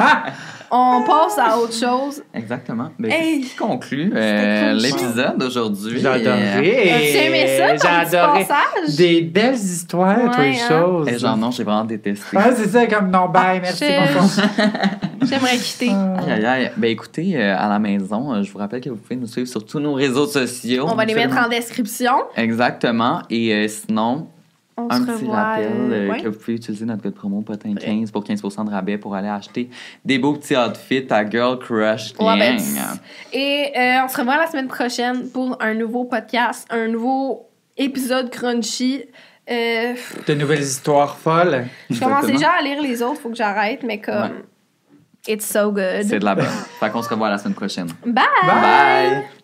On passe à autre chose. Exactement. Ben, Hey! ce qui conclut euh, l'épisode d'aujourd'hui. J'ai adoré. As-tu aimé ça, ton J'ai adoré. passage? Des belles histoires, Ouais, toutes les hein. choses. Et genre, non, j'ai vraiment détesté. Ah, c'est ça, comme non, bye, merci, je- bonsoir. J'aimerais quitter. Aïe, aïe, aïe. Ben écoutez, euh, à la maison, euh, je vous rappelle que vous pouvez nous suivre sur tous nos réseaux sociaux. On va les mettre en description. Exactement. Et euh, sinon, On un se petit revoit. rappel euh, ouais. que vous pouvez utiliser notre code promo POTIN15 pour 15% de rabais pour aller acheter des beaux petits outfits à Girl Crush Gang. Ouais, ben, Et euh, on se revoit la semaine prochaine pour un nouveau podcast, un nouveau épisode crunchy. Euh, De nouvelles histoires folles. je commence déjà à lire les autres, faut que j'arrête, mais comme. Ouais. It's so good. C'est de la bonne. fait qu'on se revoit la semaine prochaine. Bye! Bye. Bye.